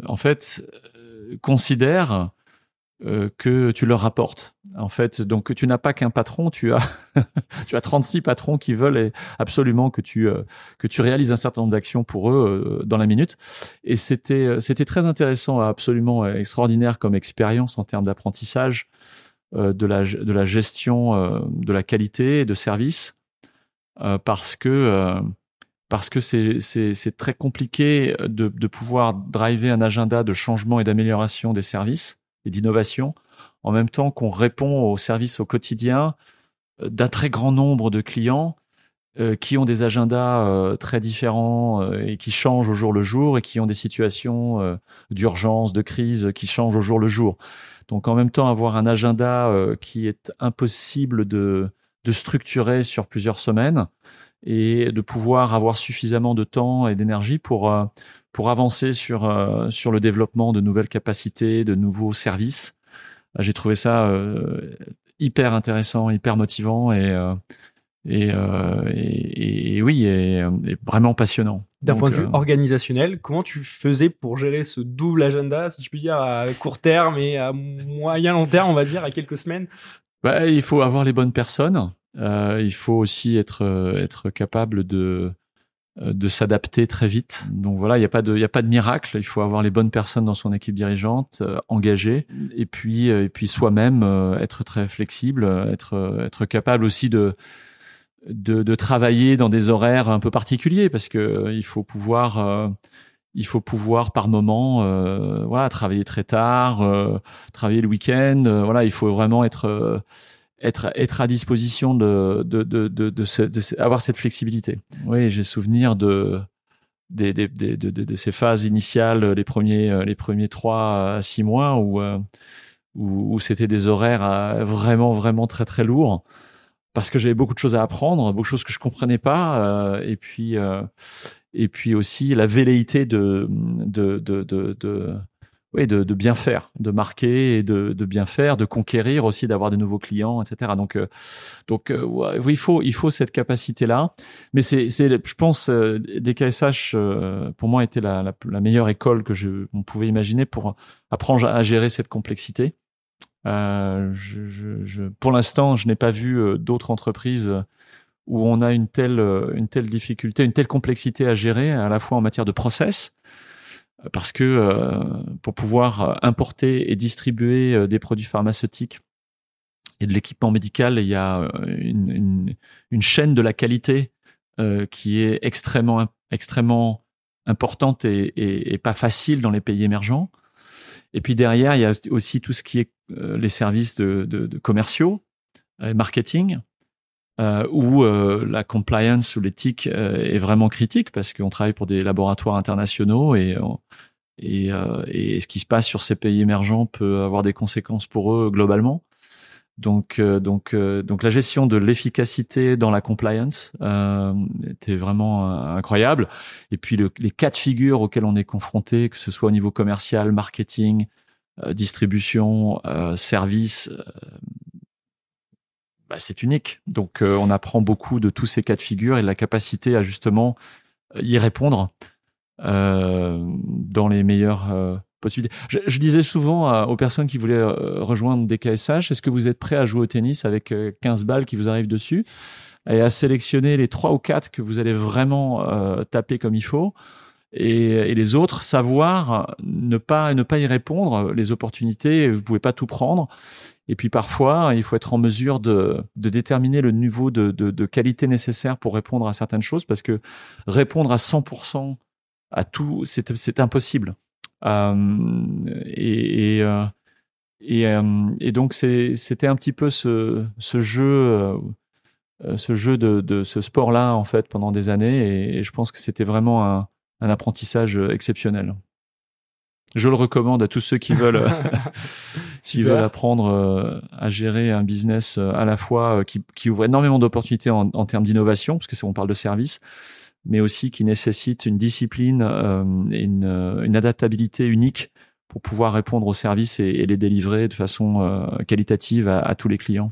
en fait, considère euh, que tu leur apportes. En fait, donc tu n'as pas qu'un patron, tu as tu as 36 patrons qui veulent absolument que tu euh, que tu réalises un certain nombre d'actions pour eux euh, dans la minute. Et c'était c'était très intéressant, absolument extraordinaire comme expérience en termes d'apprentissage de la de la gestion de la qualité de service parce que parce que c'est très compliqué de de pouvoir driver un agenda de changement et d'amélioration des services et d'innovation, en même temps qu'on répond aux services au quotidien euh, d'un très grand nombre de clients euh, qui ont des agendas euh, très différents et qui changent au jour le jour et qui ont des situations d'urgence, de crise qui changent au jour le jour. Donc en même temps, avoir un agenda qui est impossible de, de structurer sur plusieurs semaines et de pouvoir avoir suffisamment de temps et d'énergie pour pour avancer sur euh, sur le développement de nouvelles capacités, de nouveaux services. Euh, j'ai trouvé ça euh, hyper intéressant, hyper motivant et et, et, oui, et, vraiment passionnant. D'un point de vue organisationnel, comment tu faisais pour gérer ce double agenda, si je puis dire, à court terme et à moyen long terme, on va dire, à quelques semaines? Bah, Il faut avoir les bonnes personnes. Euh, il faut aussi être être capable de euh, de s'adapter très vite. Donc voilà, il n'y a pas de, y a pas de miracle. Il faut avoir les bonnes personnes dans son équipe dirigeante, euh, et puis, euh, et puis soi-même être très flexible, être, être capable aussi de, de, de, travailler dans des horaires un peu particuliers, parce que il faut pouvoir, il faut pouvoir par moment, voilà, travailler très tard, travailler le week-end. voilà, il faut vraiment être être être à disposition de de de de, de, avoir cette flexibilité. Oui, j'ai souvenir de des, des, de, de, ces phases initiales, les premiers les premiers trois à six mois où où, où c'était des horaires euh, vraiment vraiment très très lourds parce que j'avais beaucoup de choses à apprendre, beaucoup de choses que je comprenais pas euh, et puis euh, et puis aussi la velléité de de de, de, oui, de, bien faire, de marquer et de, bien faire, de conquérir aussi, d'avoir de nouveaux clients, etc. Donc, euh, donc euh, il faut, il faut cette capacité-là. Mais c'est, c'est, je pense, euh, DKSH pour moi était la, la, meilleure école que je, on pouvait imaginer pour apprendre à, gérer cette complexité. Pour l'instant, je n'ai pas vu d'autres entreprises où on a une telle, une telle difficulté, une telle complexité à gérer, à la fois en matière de process, parce que euh, pour pouvoir euh, importer et distribuer euh, des produits pharmaceutiques et de l'équipement médical, il y a une, une, une, chaîne de la qualité qui est extrêmement importante et, pas facile dans les pays émergents. Et puis derrière, il y a aussi tout ce qui est les services de, de commerciaux, marketing, euh, où euh, la compliance ou l'éthique euh, est vraiment critique parce qu'on travaille pour des laboratoires internationaux et, et, et, ce qui se passe sur ces pays émergents peut avoir des conséquences pour eux globalement. Donc, donc, donc la gestion de l'efficacité dans la compliance était vraiment incroyable. Et puis le, les cas de figure auxquels on est confronté, que ce soit au niveau commercial, marketing, distribution, service, bah, c'est unique. Donc euh, on apprend beaucoup de tous ces cas de figure et de la capacité à justement euh, y répondre euh, dans les meilleures possibilités. Je, je, disais souvent aux personnes qui voulaient rejoindre des KSH, est-ce que vous êtes prêt à jouer au tennis avec 15 balles qui vous arrivent dessus et à sélectionner les trois ou quatre que vous allez vraiment taper comme il faut? Et, les autres savoir ne pas ne pas y répondre. Les opportunités, vous pouvez pas tout prendre. Et puis parfois, il faut être en mesure de, de déterminer le niveau de, de, de, qualité nécessaire pour répondre à certaines choses, parce que répondre à 100% à tout, c'est impossible. Euh, et, et, euh, et, euh, et, donc c'était un petit peu ce, ce jeu, euh, ce jeu de, de ce sport-là en fait pendant des années, et, je pense que c'était vraiment un, un apprentissage exceptionnel. Je le recommande à tous ceux qui veulent, qui veulent apprendre euh, à gérer un business euh, à la fois euh, qui, qui ouvre énormément d'opportunités en, en, termes d'innovation, parce que on parle de service, mais aussi qui nécessite une discipline et une, une, adaptabilité unique pour pouvoir répondre aux services et, les délivrer de façon qualitative à, à, tous les clients.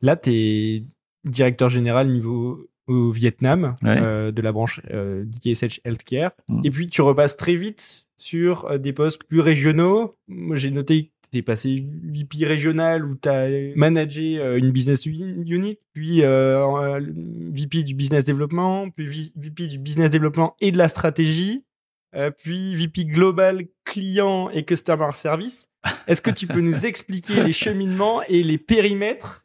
Là, tu es directeur général niveau au Vietnam euh, de la branche euh, DKSH Healthcare. Mm. Et puis tu repasses très vite sur euh, des postes plus régionaux. Moi j'ai noté que tu es passé VP régional où tu as managé euh, une business unit, puis VP du business développement, puis VP du business développement et de la stratégie. puis VP global client et customer service. Est-ce que tu peux nous expliquer les cheminements et les périmètres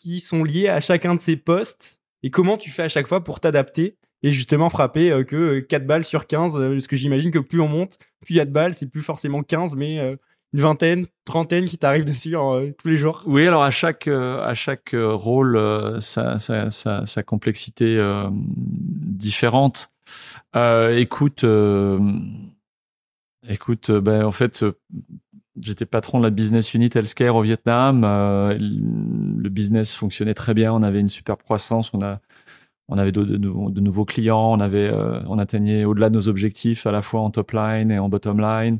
qui sont liés à chacun de ces postes et comment tu fais à chaque fois pour t'adapter et justement frapper euh, que 4 euh, balles sur 15 euh, parce que j'imagine que plus on monte plus il y a de balles c'est plus forcément 15 mais une vingtaine, trentaine qui t'arrivent dessus tous les jours. Oui, alors à chaque à chaque rôle, sa, complexité différente. écoute, écoute, ben en fait, j'étais patron de la business unit healthcare au Vietnam. Euh, le business fonctionnait très bien. On avait une super croissance. On a, on avait de, nouveaux clients. On avait, euh, on atteignait au-delà de nos objectifs à la fois en top line et en bottom line.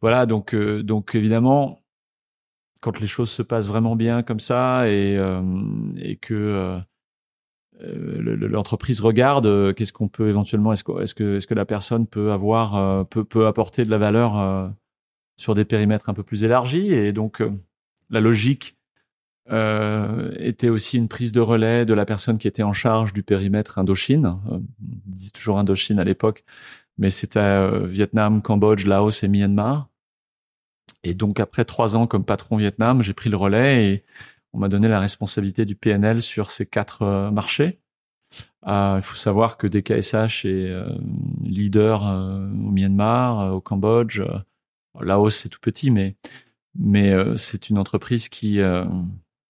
Voilà. Donc, euh, donc évidemment, quand les choses se passent vraiment bien comme ça et, et que l'entreprise regarde qu'est-ce qu'on peut éventuellement est-ce que est-ce que est-ce que la personne peut avoir peut peut apporter de la valeur sur des périmètres un peu plus élargis. Et donc, euh, la logique euh, était aussi une prise de relais de la personne qui était en charge du périmètre Indochine. Euh, on disait toujours Indochine à l'époque, mais c'était euh, Vietnam, Cambodge, Laos et Myanmar. Et donc, après trois ans comme patron Vietnam, j'ai pris le relais et on m'a donné la responsabilité du PNL sur ces quatre marchés. Il faut savoir que DKSH est leader au Myanmar, au Cambodge, Laos, c'est tout petit, mais mais euh, c'est une entreprise qui euh,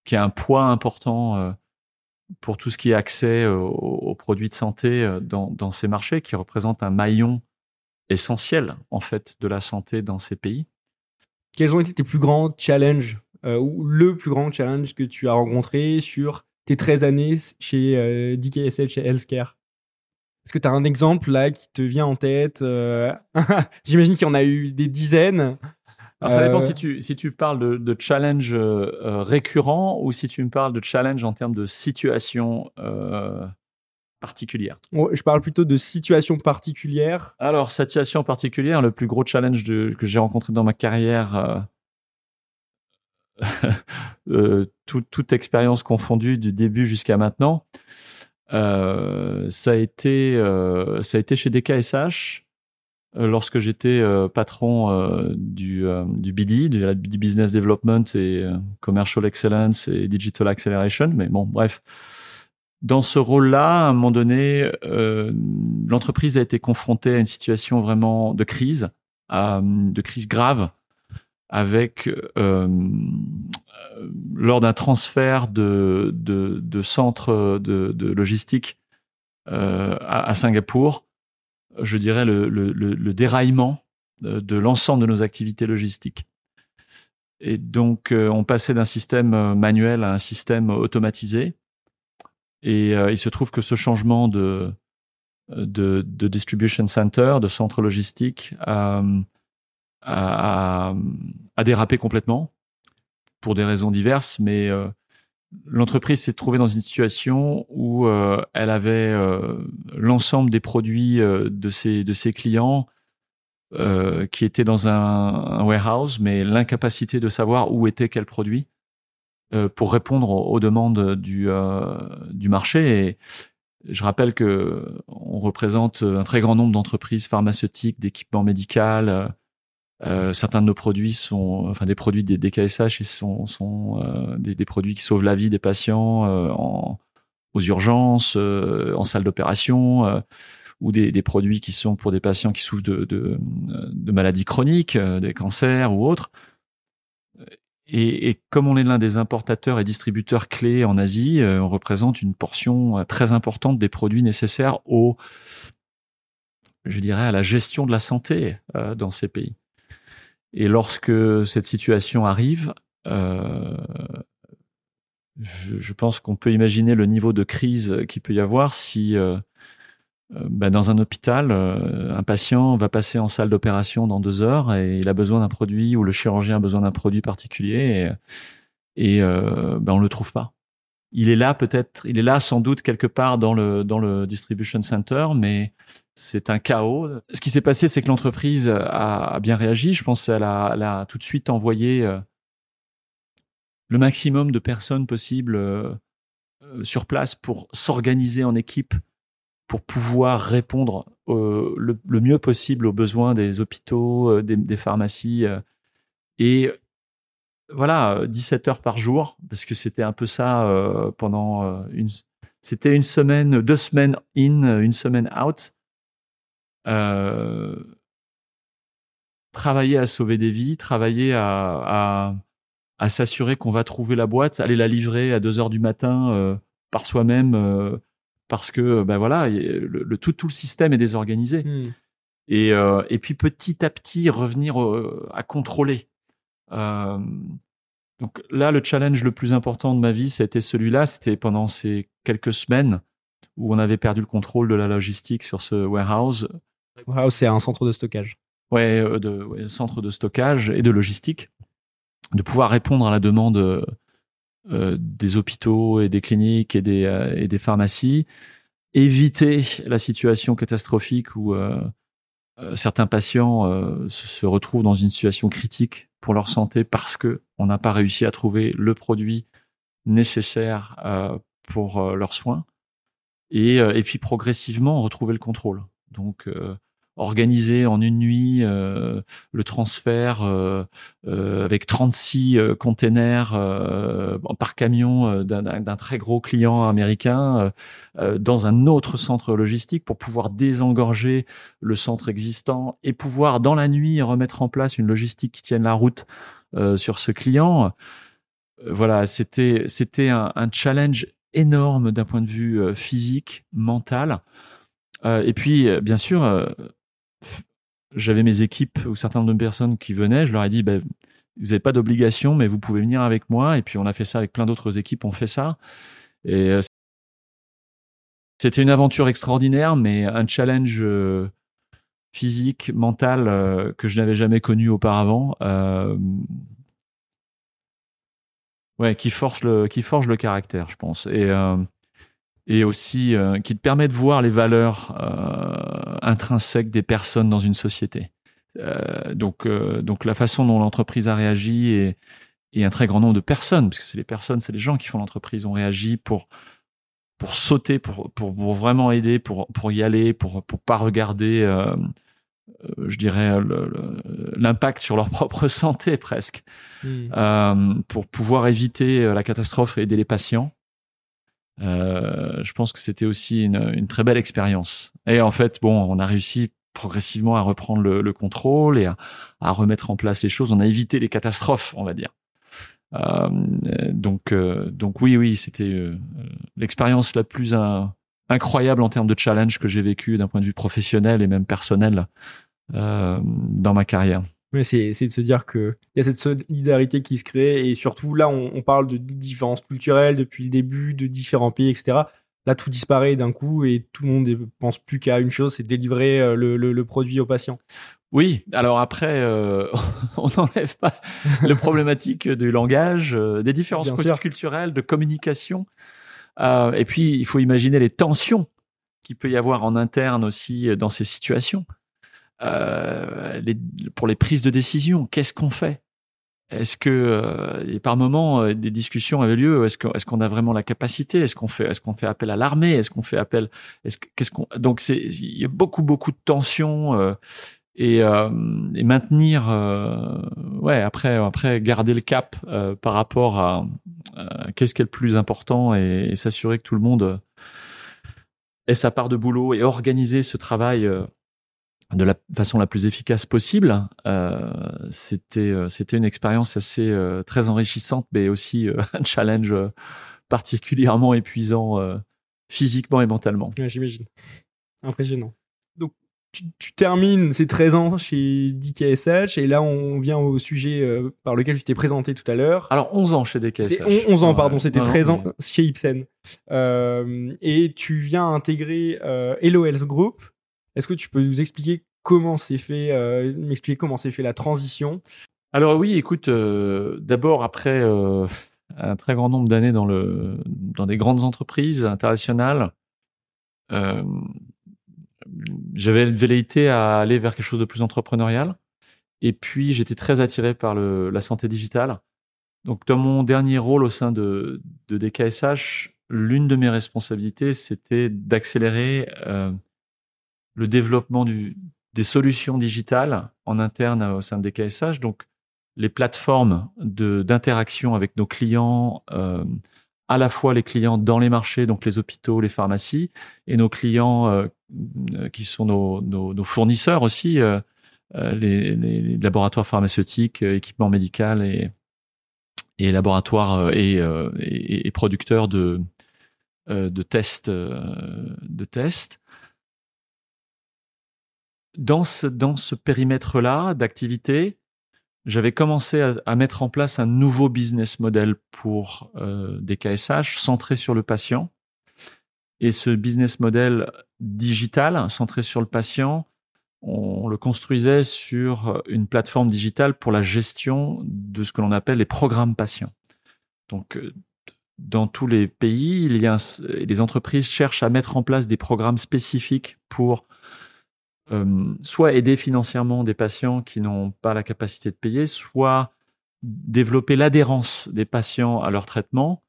qui a un poids important euh, pour tout ce qui est accès aux, produits de santé dans, ces marchés, qui représente un maillon essentiel en fait de la santé dans ces pays. Quels ont été tes plus grands challenges ou le plus grand challenge que tu as rencontré sur tes 13 années chez DKSH chez Healthcare? Est-ce que tu as un exemple là qui te vient en tête euh, J'imagine qu'il y en a eu des dizaines. Alors ça dépend euh, si tu, si tu parles de, de challenge euh, récurrent ou si tu me parles de challenge en termes de situation particulière. je parle plutôt de situation particulière. Alors, situation particulière, le plus gros challenge de, que j'ai rencontré dans ma carrière, toute expérience confondue du début jusqu'à maintenant, euh, ça a été euh, ça a été chez DKSH euh, lorsque j'étais patron du du BD, du, du, business development et commercial excellence et digital acceleration. Mais bon, bref. Dans ce rôle-là, à un moment donné, l'entreprise a été confrontée à une situation vraiment de crise, de crise grave, avec euh, lors d'un transfert de, de, de centres de, de logistique euh, à, Singapour, je dirais le, le, le déraillement de, l'ensemble de nos activités logistiques. Et donc, euh, on passait d'un système manuel à un système automatisé. Et il se trouve que ce changement de, de, de distribution center, de centre logistique, a, a, a, dérapé complètement pour des raisons diverses, mais euh, l'entreprise s'est trouvée dans une situation où euh, elle avait euh, l'ensemble des produits de ses de ses clients qui étaient dans un, warehouse, mais l'incapacité de savoir où était quel produit pour répondre aux, demandes du du marché et je rappelle que on représente un très grand nombre d'entreprises pharmaceutiques, d'équipements médicaux. Euh, certains de nos produits sont, enfin des produits des, des KSH, sont, sont euh, des, des, produits qui sauvent la vie des patients euh, en, aux urgences, euh, en salle d'opération, euh, ou des, des, produits qui sont pour des patients qui souffrent de, de, de maladies chroniques, des cancers ou autres. Et, et, comme on est l'un des importateurs et distributeurs clés en Asie, on représente une portion très importante des produits nécessaires au, je dirais, à la gestion de la santé dans ces pays. Et lorsque cette situation arrive, euh, je, pense qu'on peut imaginer le niveau de crise qu'il peut y avoir si euh, euh, bah, dans un hôpital, un patient va passer en salle d'opération dans deux heures et il a besoin d'un produit ou le chirurgien a besoin d'un produit particulier et, et euh, bah, on le trouve pas. Il est là peut-être, il est là sans doute quelque part dans le dans le distribution center, mais c'est un chaos. Ce qui s'est passé, c'est que l'entreprise a, bien réagi. Je pense qu'elle a, elle a tout de suite envoyé euh, le maximum de personnes possibles sur place pour s'organiser en équipe pour pouvoir répondre euh, le, mieux possible aux besoins des hôpitaux, euh, des, des, pharmacies. Euh, et voilà, 17 heures par jour, parce que c'était un peu ça euh, pendant une... C'était une semaine, deux semaines in, une semaine out. travailler à sauver des vies, travailler à, à, à s'assurer qu'on va trouver la boîte, aller la livrer à 2 heures du matin par soi-même parce que ben voilà, le, le, tout tout le système est désorganisé. Mmh. Et euh, et puis petit à petit revenir euh, à contrôler. Euh, donc là, le challenge le plus important de ma vie, c'était celui-là. C'était pendant ces quelques semaines où on avait perdu le contrôle de la logistique sur ce warehouse. Warehouse, c'est un centre de stockage. Ouais, euh, de ouais, centre de stockage et de logistique, de pouvoir répondre à la demande euh, des hôpitaux et des cliniques et des, euh, et des pharmacies, éviter la situation catastrophique où certains patients se retrouvent dans une situation critique pour leur santé parce que on n'a pas réussi à trouver le produit nécessaire pour leurs soins et, et puis progressivement retrouver le contrôle. Donc organiser en une nuit euh, le transfert euh, euh, avec 36 euh, containers euh, par camion d'un très gros client américain dans un autre centre logistique pour pouvoir désengorger le centre existant et pouvoir dans la nuit remettre en place une logistique qui tienne la route sur ce client. Voilà, c'était c'était un, un challenge énorme d'un point de vue physique, mental. Euh, et puis, bien sûr, euh, j'avais mes équipes ou certains de personnes qui venaient, je leur ai dit, ben, vous n'avez pas d'obligation, mais vous pouvez venir avec moi. Et puis on a fait ça avec plein d'autres équipes, on fait ça. Et euh, c'était une aventure extraordinaire, mais un challenge euh, physique, mental euh, que je n'avais jamais connu auparavant. Euh, ouais, qui force le, qui forge le caractère, je pense. Et et aussi euh, qui te permet de voir les valeurs euh, intrinsèques des personnes dans une société. Euh, donc, euh, donc la façon dont l'entreprise a réagi et, et, un très grand nombre de personnes, parce que c'est les personnes, c'est les gens qui font l'entreprise, ont réagi pour pour sauter, pour, pour, pour vraiment aider, pour, pour y aller, pour pour pas regarder, euh, je dirais, l'impact sur leur propre santé presque, mmh. pour pouvoir éviter la catastrophe et aider les patients. Euh, je pense que c'était aussi une, une, très belle expérience. Et en fait, bon, on a réussi progressivement à reprendre le, le contrôle et à, à, remettre en place les choses. On a évité les catastrophes, on va dire. Euh, donc, euh, donc oui, oui, c'était euh, l'expérience la plus incroyable en termes de challenge que j'ai vécu d'un point de vue professionnel et même personnel euh, dans ma carrière. Mais c'est, de se dire qu'il y a cette solidarité qui se crée et surtout là, on, on, parle de différences culturelles depuis le début, de différents pays, etc. Là, tout disparaît d'un coup et tout le monde pense plus qu'à une chose, c'est délivrer euh, le, le, le, produit au patient. Oui, alors après, euh, on n'enlève pas le problématique du langage, euh, des différences culturelles, de communication. Euh, et puis, il faut imaginer les tensions qu'il peut y avoir en interne aussi dans ces situations euh, les, pour les prises de décision. Qu'est-ce qu'on fait? Est-ce que et par moments des discussions avaient lieu est-ce qu'on qu'on a vraiment la capacité? Est-ce qu'on fait est-ce qu'on fait appel à l'armée? Est-ce qu'on fait appel est-ce qu'est-ce qu'on donc c'est il y a beaucoup beaucoup de tensions et, euh, et, maintenir euh, ouais après après garder le cap euh, par rapport à qu'est-ce qui est le plus important et, s'assurer que tout le monde ait sa part de boulot et organiser ce travail de la façon la plus efficace possible c'était c'était une expérience assez très enrichissante mais aussi un challenge particulièrement épuisant physiquement et mentalement j'imagine impressionnant tu, termines ces 13 ans chez DKSH et là on vient au sujet euh, par lequel tu t'es présenté tout à l'heure. Alors 11 ans chez DKSH. 11 ans, pardon, c'était 13 ans chez Ipsen. Euh, et tu viens intégrer euh, Hello Health Group. Est-ce que tu peux nous expliquer comment s'est fait, euh, m'expliquer comment s'est fait la transition? Alors oui, écoute, d'abord après un très grand nombre d'années dans dans des grandes entreprises internationales. Euh, j'avais une velléité à aller vers quelque chose de plus entrepreneurial. Et puis, j'étais très attiré par la santé digitale. Donc, dans mon dernier rôle au sein de, de DKSH, l'une de mes responsabilités, c'était d'accélérer euh, le développement des solutions digitales en interne au sein de DKSH. Donc, les plateformes d'interaction avec nos clients, euh, à la fois les clients dans les marchés, donc les hôpitaux, les pharmacies, et nos clients euh, qui sont nos, fournisseurs aussi, euh, euh les, laboratoires pharmaceutiques, euh, équipements médicaux et, laboratoires et, producteurs de tests. De tests. Dans ce, dans ce périmètre-là d'activité, j'avais commencé à, mettre en place un nouveau business model pour euh, des KSH centré sur le patient. Et ce business model digital centré sur le patient, on le construisait sur une plateforme digitale pour la gestion de ce que l'on appelle les programmes patients. Donc, euh, dans tous les pays, il y a, les entreprises cherchent à mettre en place des programmes spécifiques pour euh, soit aider financièrement des patients qui n'ont pas la capacité de payer, soit développer l'adhérence des patients à leur traitement,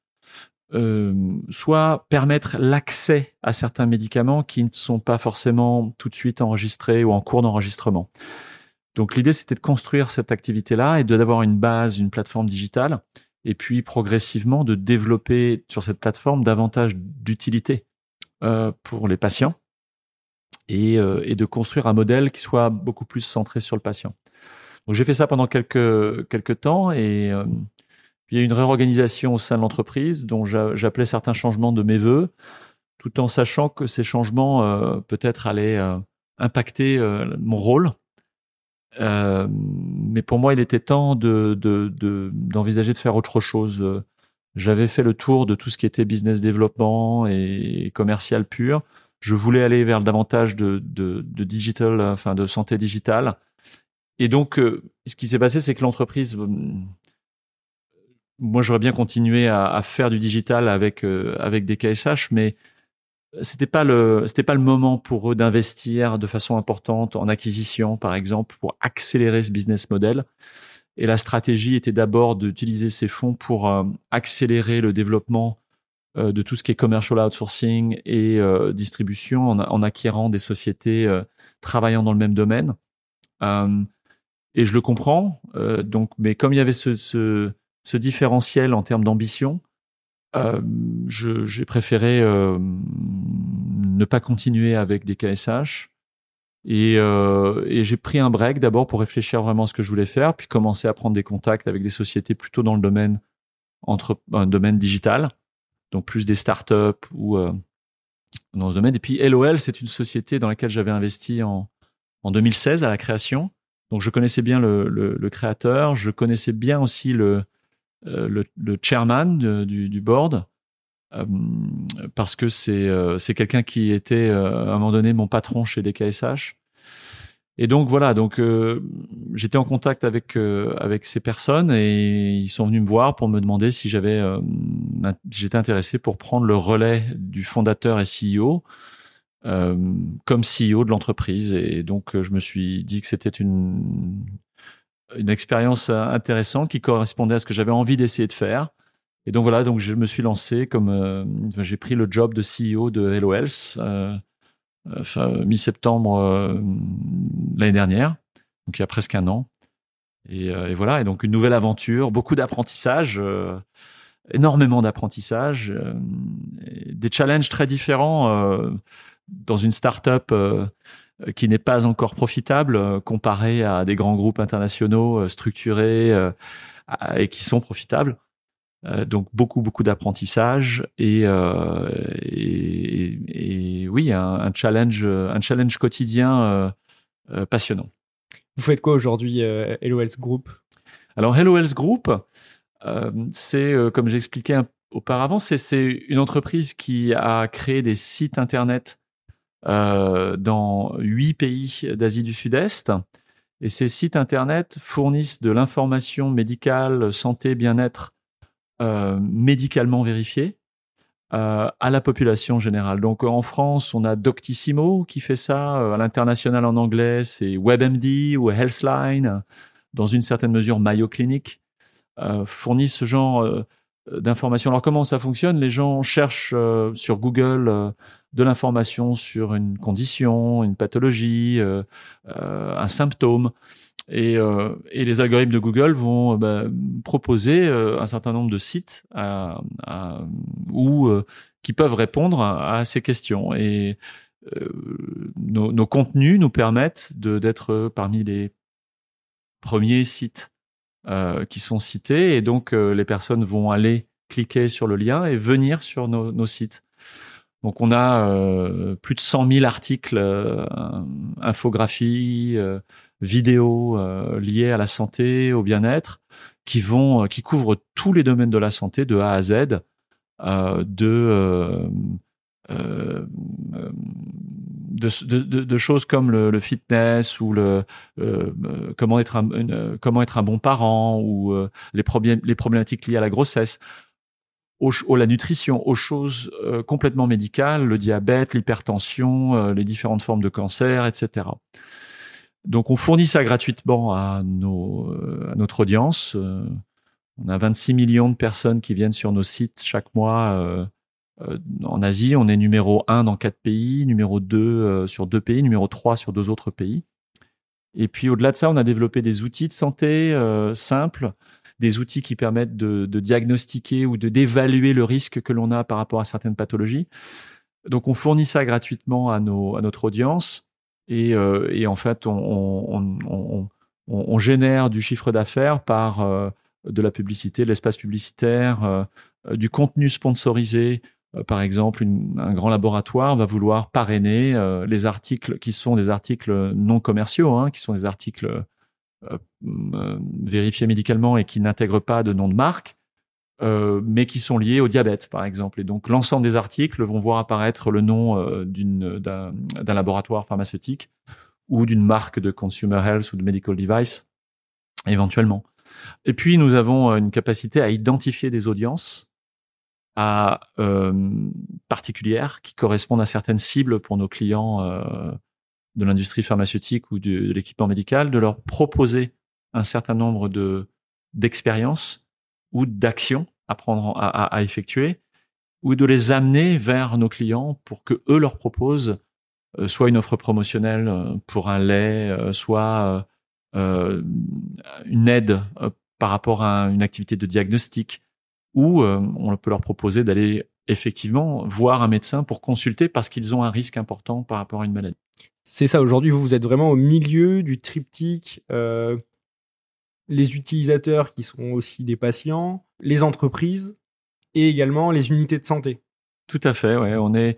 euh, soit permettre l'accès à certains médicaments qui ne sont pas forcément tout de suite enregistrés ou en cours d'enregistrement. Donc l'idée, c'était de construire cette activité-là et d'avoir une base, une plateforme digitale, et puis progressivement de développer sur cette plateforme davantage d'utilité euh, pour les patients et, euh, et, de construire un modèle qui soit beaucoup plus centré sur le patient. Donc j'ai fait ça pendant quelques quelques temps et euh, il y a une réorganisation au sein de l'entreprise dont j'appelais certains changements de mes voeux, tout en sachant que ces changements euh, peut-être allaient euh, impacter mon rôle. mais pour moi, il était temps de d'envisager de, de, faire autre chose. J'avais fait le tour de tout ce qui était business développement et commercial pur je voulais aller vers davantage de, de, de digital, enfin de santé digitale. Et donc, euh, ce qui s'est passé, c'est que l'entreprise, euh, moi, j'aurais bien continué à, faire du digital avec euh, avec des KSH, mais c'était pas le c'était pas le moment pour eux d'investir de façon importante en acquisition, par exemple, pour accélérer ce business model. Et la stratégie était d'abord d'utiliser ces fonds pour accélérer le développement euh, de tout ce qui est commercial outsourcing et euh, distribution en, acquérant des sociétés euh, travaillant dans le même domaine. et je le comprends. donc, mais comme il y avait ce, différentiel en termes d'ambition, j'ai préféré ne pas continuer avec des KSH. Et, et j'ai pris un break d'abord pour réfléchir vraiment à ce que je voulais faire, puis commencer à prendre des contacts avec des sociétés plutôt dans le domaine entre un domaine digital donc plus des startups ou euh, dans ce domaine. Et puis LOL, c'est une société dans laquelle j'avais investi en, en 2016 à la création. Donc je connaissais bien le, créateur, je connaissais bien aussi le, euh, chairman du, board. Euh, parce que c'est c'est quelqu'un qui était à un moment donné mon patron chez DKSH et donc voilà, donc euh, j'étais en contact avec euh, avec ces personnes et ils sont venus me voir pour me demander si j'avais euh, j'étais intéressé pour prendre le relais du fondateur et CEO comme CEO de l'entreprise et donc je me suis dit que c'était une une expérience intéressante qui correspondait à ce que j'avais envie d'essayer de faire. Et donc voilà, donc je me suis lancé comme j'ai pris le job de CEO de Hello Health mi-septembre l'année dernière, donc il y a presque un an. Et, et, voilà, et donc une nouvelle aventure, beaucoup d'apprentissage énormément d'apprentissage, euh, des challenges très différents euh, dans une start-up euh, qui n'est pas encore profitable comparé à des grands groupes internationaux structurés et qui sont profitables. Donc beaucoup beaucoup d'apprentissage et, et, et, oui un, un, challenge un challenge quotidien passionnant. Vous faites quoi aujourd'hui Hello Health Group? Alors Hello Health Group, euh, c'est, euh, comme j'expliquais auparavant, c'est une entreprise qui a créé des sites internet euh, dans huit pays d'Asie du Sud-Est. Et ces sites internet fournissent de l'information médicale, santé, bien-être médicalement vérifiée à la population générale. Donc en France, on a Doctissimo qui fait ça. à l'international en anglais, c'est WebMD ou Healthline. Dans une certaine mesure, Mayo Clinic. Euh, fournissent ce genre euh, d'informations. Alors comment ça fonctionne? Les gens cherchent euh, sur Google de l'information sur une condition, une pathologie, un symptôme. Et, et, les algorithmes de Google vont bah, proposer un certain nombre de sites à, où, qui peuvent répondre à, ces questions. Et nos, nos, contenus nous permettent d'être parmi les premiers sites euh, qui sont cités et donc euh, les personnes vont aller cliquer sur le lien et venir sur nos, nos sites. Donc on a euh, plus de 100 000 articles, euh, infographies, vidéos liés à la santé, au bien-être, qui vont, qui couvrent tous les domaines de la santé de A à Z, de de, de, choses comme le, fitness ou le euh, comment être un comment être un bon parent ou euh, les problèmes les problématiques liées à la grossesse au, la nutrition, aux choses euh, complètement médicales, le diabète, l'hypertension, les différentes formes de cancer, etc. Donc on fournit ça gratuitement à, nos, à notre audience. on a 26 millions de personnes qui viennent sur nos sites chaque mois euh, en Asie, on est numéro 1 dans quatre pays, numéro 2 euh, sur deux pays, numéro 3 sur deux autres pays. Et puis au-delà de ça, on a développé des outils de santé euh, simples, des outils qui permettent de, diagnostiquer ou de d'évaluer le risque que l'on a par rapport à certaines pathologies. Donc on fournit ça gratuitement à notre audience et, et en fait on, on, génère du chiffre d'affaires par de la publicité, l'espace publicitaire, du contenu sponsorisé, euh, par exemple, un grand laboratoire va vouloir parrainer euh, les articles qui sont des articles non commerciaux, hein, qui sont des articles euh, vérifiés médicalement et qui n'intègrent pas de nom de marque, mais qui sont liés au diabète, par exemple. Et donc, l'ensemble des articles vont voir apparaître le nom d'un laboratoire pharmaceutique ou d'une marque de consumer health ou de medical device, éventuellement. Et puis, nous avons une capacité à identifier des audiences euh, particulières qui correspondent à certaines cibles pour nos clients euh, de l'industrie pharmaceutique ou de, l'équipement médical, de leur proposer un certain nombre de d'expériences ou d'actions à prendre à, effectuer ou de les amener vers nos clients pour que eux leur proposent euh, soit une offre promotionnelle euh, pour un lait, euh, soit une aide par rapport à une activité de diagnostic, ou on peut leur proposer d'aller effectivement voir un médecin pour consulter parce qu'ils ont un risque important par rapport à une maladie. C'est ça, aujourd'hui, vous, vous êtes vraiment au milieu du triptyque, les utilisateurs qui sont aussi des patients, les entreprises et également les unités de santé. Tout à fait, ouais. On, est,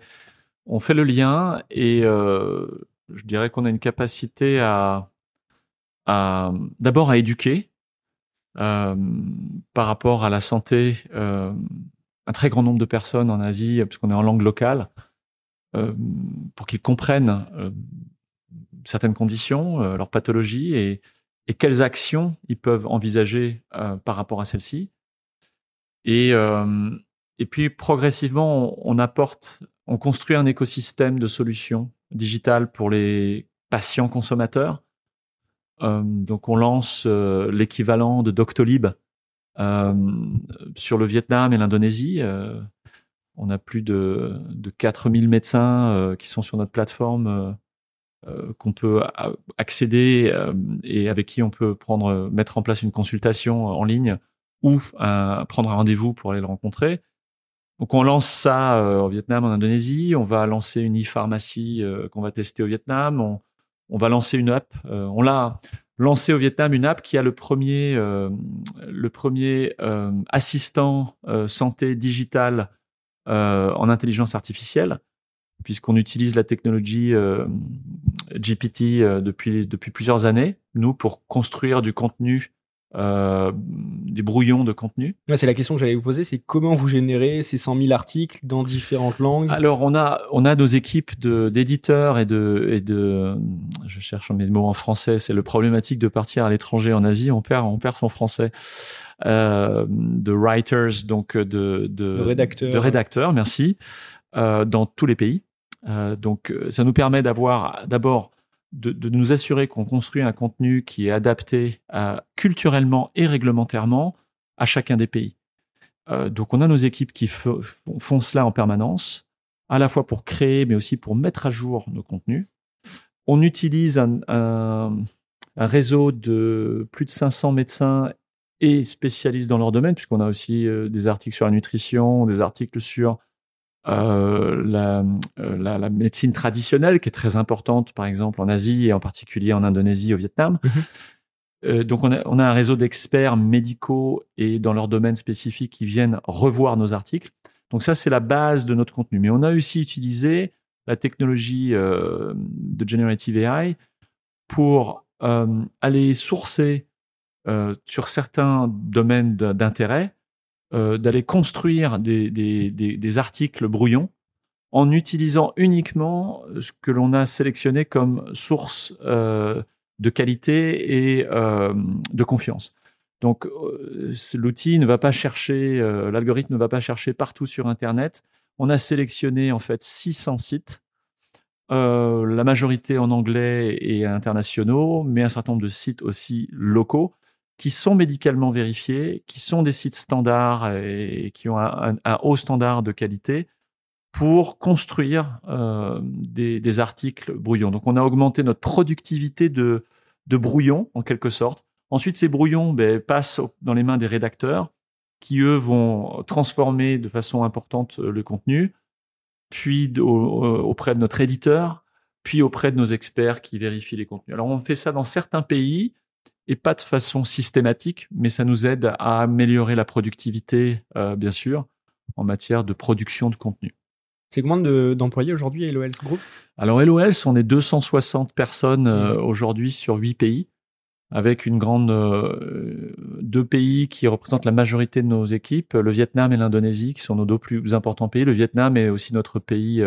on fait le lien et euh, je dirais qu'on a une capacité à, d'abord à éduquer euh, par rapport à la santé, euh, un très grand nombre de personnes en Asie, puisqu'on est en langue locale, pour qu'ils comprennent certaines conditions, leurs pathologies et, et, quelles actions ils peuvent envisager par rapport à celles-ci. Et, et puis progressivement, on, apporte, on construit un écosystème de solutions digitales pour les patients consommateurs donc on lance l'équivalent de Doctolib sur le Vietnam et l'Indonésie. on a plus de, de 4000 médecins qui sont sur notre plateforme euh, qu'on peut accéder euh, et avec qui on peut prendre, mettre en place une consultation en ligne ou prendre un rendez-vous pour aller le rencontrer. Donc on lance ça euh, au Vietnam, en Indonésie. On va lancer une e-pharmacie qu'on va tester au Vietnam. On, on, va lancer une app. on l'a lancé au Vietnam une app qui a le premier, le premier assistant santé digital en intelligence artificielle puisqu'on utilise la technologie euh, GPT euh, depuis, depuis plusieurs années, nous, pour construire du contenu, euh, des brouillons de contenu. c'est la question que j'allais vous poser, c'est comment vous générez ces 100 000 articles dans différentes langues? Alors, on a, on a nos équipes d'éditeurs et de, et de, je cherche mes mots en français, c'est le problématique de partir à l'étranger en Asie, on perd, on perd son français. De writers, donc de, de, de rédacteurs, de rédacteurs merci, euh, dans tous les pays. Euh, donc, euh, ça nous permet d'avoir d'abord de, nous assurer qu'on construit un contenu qui est adapté euh, culturellement et réglementairement à chacun des pays. Donc, on a nos équipes qui font cela en permanence, à la fois pour créer, mais aussi pour mettre à jour nos contenus. On utilise un réseau de plus de 500 médecins et spécialistes dans leur domaine, puisqu'on a aussi des articles sur la nutrition, des articles sur euh, la, euh, la, la, médecine traditionnelle qui est très importante, par exemple en Asie et en particulier en Indonésie, au Vietnam. Mhm. Euh, donc on a, on a, un réseau d'experts médicaux et dans leur domaine spécifique qui viennent revoir nos articles. Donc ça, c'est la base de notre contenu. Mais on a aussi utilisé la technologie euh, de Generative AI pour aller sourcer sur certains domaines d'intérêt euh, d'aller construire des, articles brouillons en utilisant uniquement ce que l'on a sélectionné comme source euh, de qualité et euh, de confiance. Donc euh, l'outil ne va pas chercher, euh, l'algorithme ne va pas chercher partout sur Internet. On a sélectionné en fait 600 sites, la majorité en anglais et internationaux, mais un certain nombre de sites aussi locaux qui sont médicalement vérifiés, qui sont des sites standards et qui ont un, haut standard de qualité pour construire euh, des, articles brouillons. Donc on a augmenté notre productivité de, de brouillons en quelque sorte. Ensuite, ces brouillons ben, passent dans les mains des rédacteurs qui, eux, vont transformer de façon importante euh, le contenu, puis auprès de notre éditeur, puis auprès de nos experts qui vérifient les contenus. Alors on fait ça dans certains pays et pas de façon systématique, mais ça nous aide à améliorer la productivité, euh, bien sûr, en matière de production de contenu. C'est combien d'employés aujourd'hui LOLs Group? Alors LOLs, on est 260 personnes euh, mmh. aujourd'hui sur 8 pays, avec une grande euh, deux pays qui représentent la majorité de nos équipes, le Vietnam et l'Indonésie, qui sont nos deux plus importants pays. Le Vietnam est aussi notre pays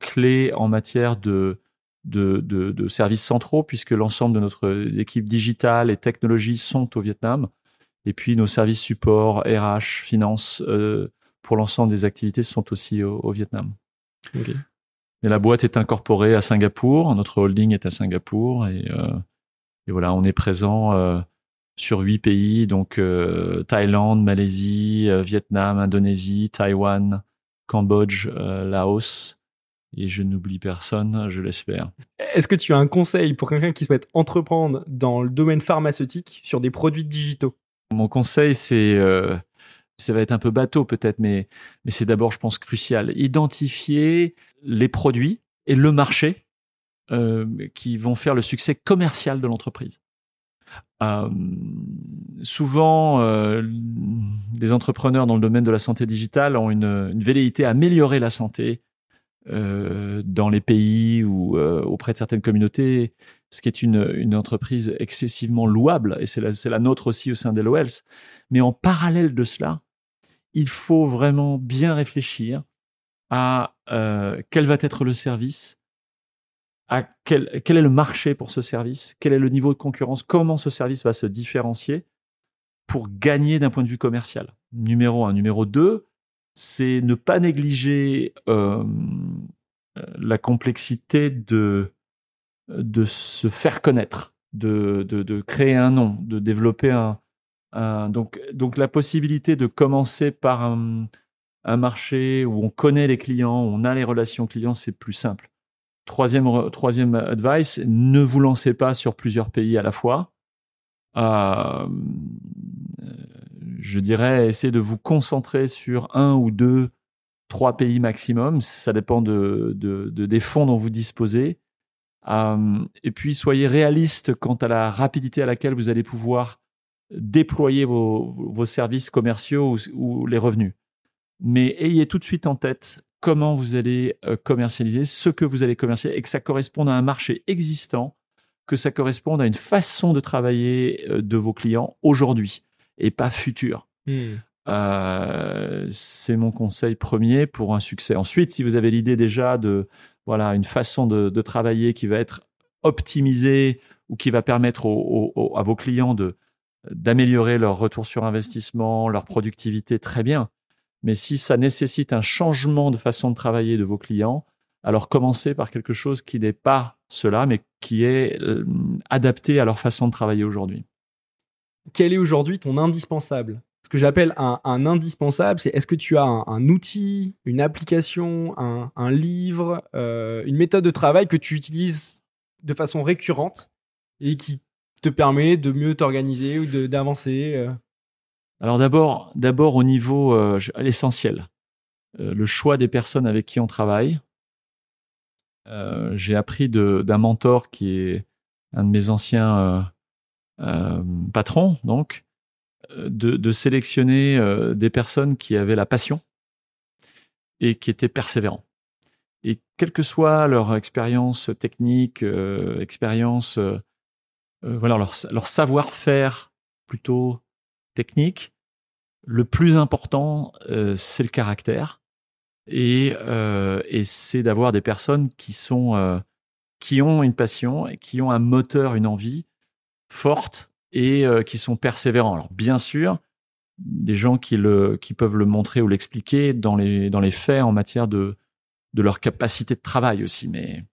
clé en matière de de, de, de, services centraux, puisque l'ensemble de notre équipe digitale et technologie sont au Vietnam. Et puis nos services support, RH, finance, euh, pour l'ensemble des activités sont aussi au, au Vietnam. Okay. Et la boîte est incorporée à Singapour, notre holding est à Singapour, et, euh, et voilà, on est présent euh, sur huit pays, donc euh, Thaïlande, Malaisie, euh, Vietnam, Indonésie, Taïwan, Cambodge, Laos, et je n'oublie personne, je l'espère. Est-ce que tu as un conseil pour quelqu'un qui souhaite entreprendre dans le domaine pharmaceutique sur des produits digitaux? Mon conseil, c'est, euh, ça va être un peu bateau peut-être, mais, mais c'est d'abord, je pense, crucial. Identifier les produits et le marché euh, qui vont faire le succès commercial de l'entreprise. Euh, souvent, euh, les entrepreneurs dans le domaine de la santé digitale ont une, une velléité à améliorer la santé euh, dans les pays ou euh, auprès de certaines communautés, ce qui est une, entreprise excessivement louable, et c'est la, la, nôtre aussi au sein d'LOLs. Mais en parallèle de cela, il faut vraiment bien réfléchir à euh, quel va être le service, à quel, quel est le marché pour ce service, quel est le niveau de concurrence, comment ce service va se différencier pour gagner d'un point de vue commercial. Numéro un. Numéro deux, c'est ne pas négliger euh, la complexité de, de se faire connaître. de, de, créer un nom, de développer un, donc, donc la possibilité de commencer par un, marché où on connaît les clients, on a les relations clients, c'est plus simple. Troisième, troisième advice, ne vous lancez pas sur plusieurs pays à la fois. Euh, je dirais, essayez de vous concentrer sur un ou deux, trois pays maximum. Ça dépend de, de, de des fonds dont vous disposez. Euh, et puis, soyez réaliste quant à la rapidité à laquelle vous allez pouvoir déployer vos, vos services commerciaux ou, ou les revenus mais ayez tout de suite en tête comment vous allez euh, commercialiser, ce que vous allez commercialiser, et que ça corresponde à un marché existant, que ça corresponde à une façon de travailler euh, de vos clients aujourd'hui et pas futur. Hmm. Euh, c'est mon conseil premier pour un succès. Ensuite, si vous avez l'idée déjà de voilà une façon de, de, travailler qui va être optimisée ou qui va permettre à vos clients de d'améliorer leur retour sur investissement, leur productivité, très bien. Mais si ça nécessite un changement de façon de travailler de vos clients, alors commencez par quelque chose qui n'est pas cela, mais qui est euh, adapté à leur façon de travailler aujourd'hui. Quel est aujourd'hui ton indispensable? Ce que j'appelle un, indispensable, c'est est-ce que tu as un, outil, une application, un, livre, euh, une méthode de travail que tu utilises de façon récurrente et qui te permet de mieux t'organiser ou d'avancer euh? Alors d'abord, d'abord au niveau euh, l'essentiel, euh, le choix des personnes avec qui on travaille. J'ai appris d'un mentor qui est un de mes anciens patrons, donc, de, de sélectionner des personnes qui avaient la passion et qui étaient persévérants. Et quelle que soit leur expérience technique, expérience, voilà, leur, leur savoir-faire plutôt technique, le plus important, euh, c'est le caractère et, euh, et c'est d'avoir des personnes qui sont euh, qui ont une passion et qui ont un moteur, une envie forte et qui sont persévérants. Alors bien sûr, des gens qui le qui peuvent le montrer ou l'expliquer dans les dans les faits en matière de de leur capacité de travail aussi, mais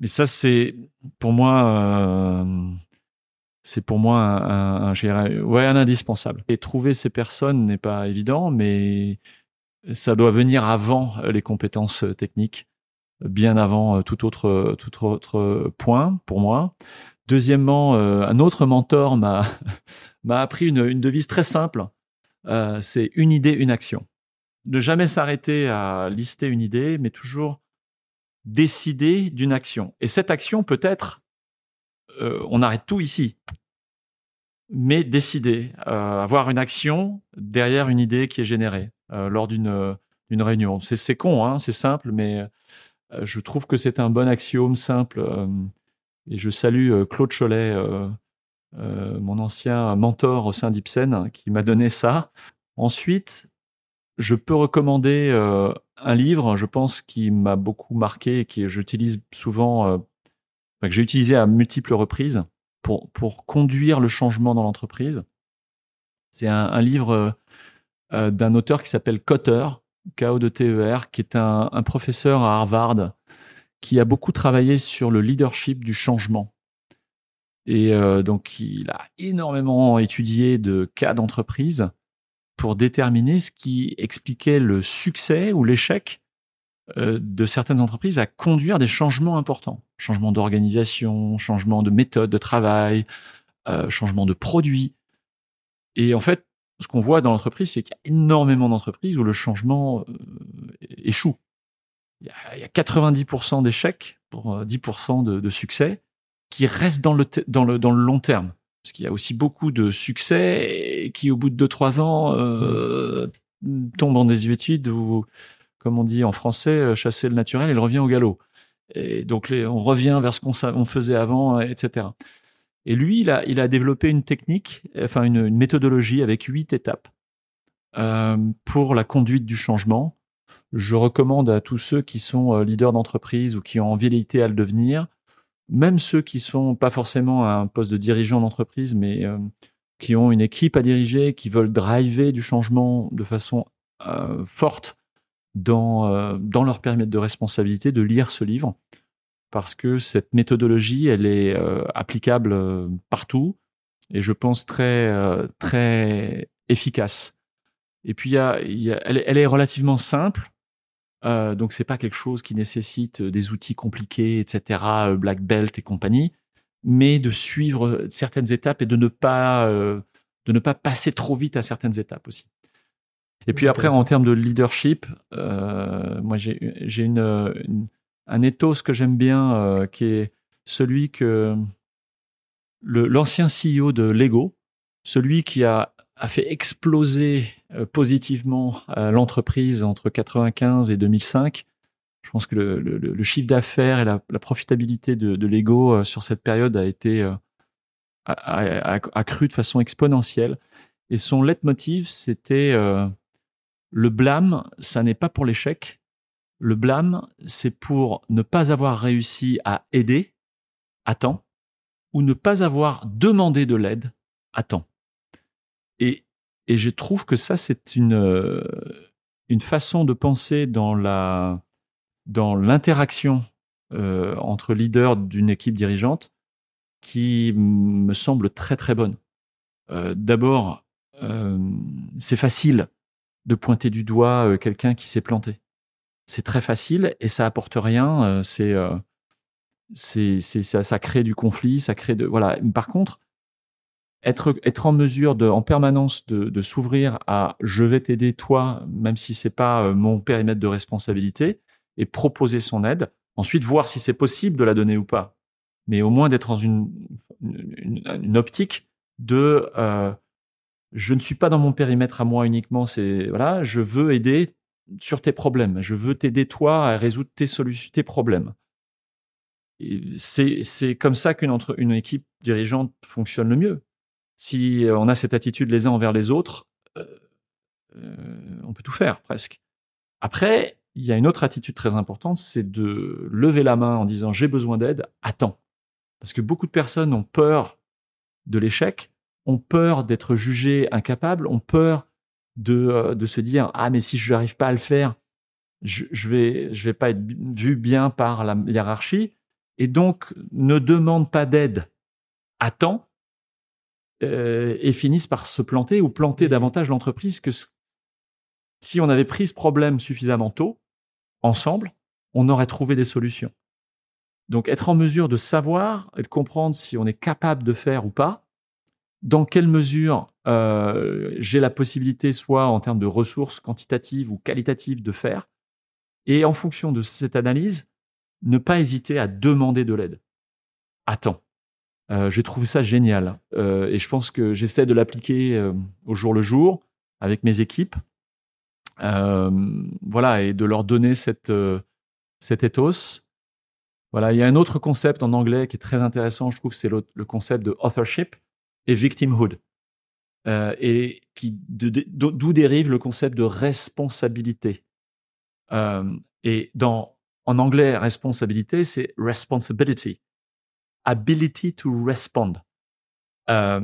mais ça c'est pour moi c'est pour moi un, un, ouais, un indispensable. Et trouver ces personnes n'est pas évident, mais ça doit venir avant les compétences techniques, bien avant euh, tout autre, tout autre point pour moi. Deuxièmement, euh, un autre mentor m'a m'a appris une, une devise très simple. Euh, c'est une idée, une action. Ne jamais s'arrêter à lister une idée, mais toujours décider d'une action. Et cette action peut être euh, on arrête tout ici. Mais décider, avoir une action derrière une idée qui est générée lors d'une d'une réunion. C'est con, hein, c'est simple, mais je trouve que c'est un bon axiome simple. Et je salue Claude Cholet, mon ancien mentor au sein d'Ipsen, qui m'a donné ça. Ensuite, je peux recommander un livre, je pense, qui m'a beaucoup marqué et que j'utilise souvent que j'ai utilisé à multiples reprises pour, pour conduire le changement dans l'entreprise. C'est un, livre euh, euh, d'un auteur qui s'appelle Cotter, K-O-T-E-R, qui est un, professeur à Harvard qui a beaucoup travaillé sur le leadership du changement. Et euh, donc, il a énormément étudié de cas d'entreprise pour déterminer ce qui expliquait le succès ou l'échec euh, de certaines entreprises à conduire des changements importants. Changement d'organisation, changement de méthode de travail, euh, changement de produit. Et en fait, ce qu'on voit dans l'entreprise, c'est qu'il y a énormément d'entreprises où le changement euh, échoue. Il y a, 90% d'échecs pour 10% de, de, succès qui restent dans le, dans le, dans le long terme. Parce qu'il y a aussi beaucoup de succès qui, au bout de 2-3 ans, euh, tombent en désuétude ou comme on dit en français, euh, chasser le naturel, il revient au galop. Et donc on revient vers ce qu'on faisait avant, euh, etc. Et lui, il a, il a développé une technique, enfin une, méthodologie avec huit étapes euh, pour la conduite du changement. Je recommande à tous ceux qui sont leaders d'entreprise ou qui ont envie à le devenir, même ceux qui sont pas forcément à un poste de dirigeant d'entreprise, mais qui ont une équipe à diriger, qui veulent driver du changement de façon forte, dans, euh, dans leur périmètre de responsabilité de lire ce livre parce que cette méthodologie, elle est applicable partout et je pense très très efficace. Et puis il y a, elle, est relativement simple. Euh, donc c'est pas quelque chose qui nécessite des outils compliqués, etc., black belt et compagnie, mais de suivre certaines étapes et de ne pas de ne pas passer trop vite à certaines étapes aussi. Et puis après, en termes de leadership, euh, moi j'ai une, un ethos que j'aime bien, euh, qui est celui que l'ancien CEO de Lego, celui qui a, a fait exploser euh, positivement l'entreprise entre 95 et 2005. Je pense que le, chiffre d'affaires et la, profitabilité de, Lego sur cette période a été a, cru de façon exponentielle. Et son leitmotiv, c'était euh, le blâme, ça n'est pas pour l'échec. Le blâme, c'est pour ne pas avoir réussi à aider à temps ou ne pas avoir demandé de l'aide à temps. Et, je trouve que ça, c'est une, euh, une façon de penser dans la dans l'interaction euh, entre leaders d'une équipe dirigeante qui me semble très très bonne. Euh, D'abord, c'est facile de pointer du doigt quelqu'un qui s'est planté. C'est très facile et ça apporte rien. C'est c'est ça, ça crée du conflit, ça crée de voilà. Par contre, être être en mesure de en permanence de, de s'ouvrir à je vais t'aider toi, même si c'est pas mon périmètre de responsabilité, et proposer son aide. Ensuite, voir si c'est possible de la donner ou pas mais au moins d'être dans une, une, optique de euh, je ne suis pas dans mon périmètre à moi uniquement, c'est voilà, je veux aider sur tes problèmes, je veux t'aider toi à résoudre tes solutions, tes problèmes. C'est c'est comme ça qu'une entre une équipe dirigeante fonctionne le mieux. Si on a cette attitude les uns envers les autres, euh, euh, on peut tout faire presque. Après, il y a une autre attitude très importante, c'est de lever la main en disant j'ai besoin d'aide, attends. Parce que beaucoup de personnes ont peur de l'échec, ont peur d'être jugées incapables, ont peur de, euh, de se dire ah mais si je n'arrive pas à le faire, je, je vais je vais pas être vu bien par la hiérarchie et donc ne demandent pas d'aide temps euh, et finissent par se planter ou planter davantage l'entreprise que si on avait pris ce problème suffisamment tôt ensemble, on aurait trouvé des solutions. Donc être en mesure de savoir et de comprendre si on est capable de faire ou pas, dans quelle mesure euh, j'ai la possibilité, soit en termes de ressources quantitatives ou qualitatives, de faire, et en fonction de cette analyse, ne pas hésiter à demander de l'aide. Attends. Euh, J'ai trouvé ça génial euh, et je pense que j'essaie de l'appliquer euh, au jour le jour avec mes équipes. Voilà, et de leur donner cette, cet ethos voilà, il y a un autre concept en anglais qui est très intéressant, je trouve, c'est le, concept de authorship et victimhood, et qui d'où dérive le concept de responsabilité. Et dans en anglais, responsabilité, c'est responsibility, ability to respond. Euh,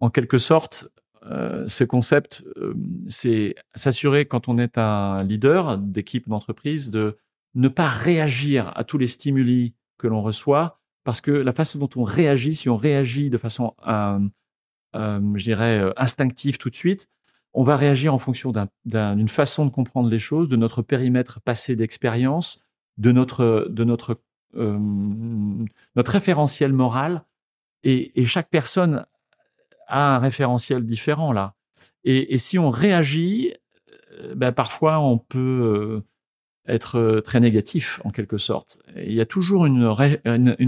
en quelque sorte, euh, ce concept, euh, c'est s'assurer quand on est un leader d'équipe d'entreprise de ne pas réagir à tous les stimuli que l'on reçoit, parce que la façon dont on réagit, si on réagit de façon, je dirais, instinctive tout de suite, on va réagir en fonction d'une façon de comprendre les choses, de notre périmètre passé d'expérience, de notre, de notre, euh, notre référentiel moral. Et, chaque personne a un référentiel différent là. Et, si on réagit, ben parfois on peut être euh, très négatif en quelque sorte. il y a toujours une,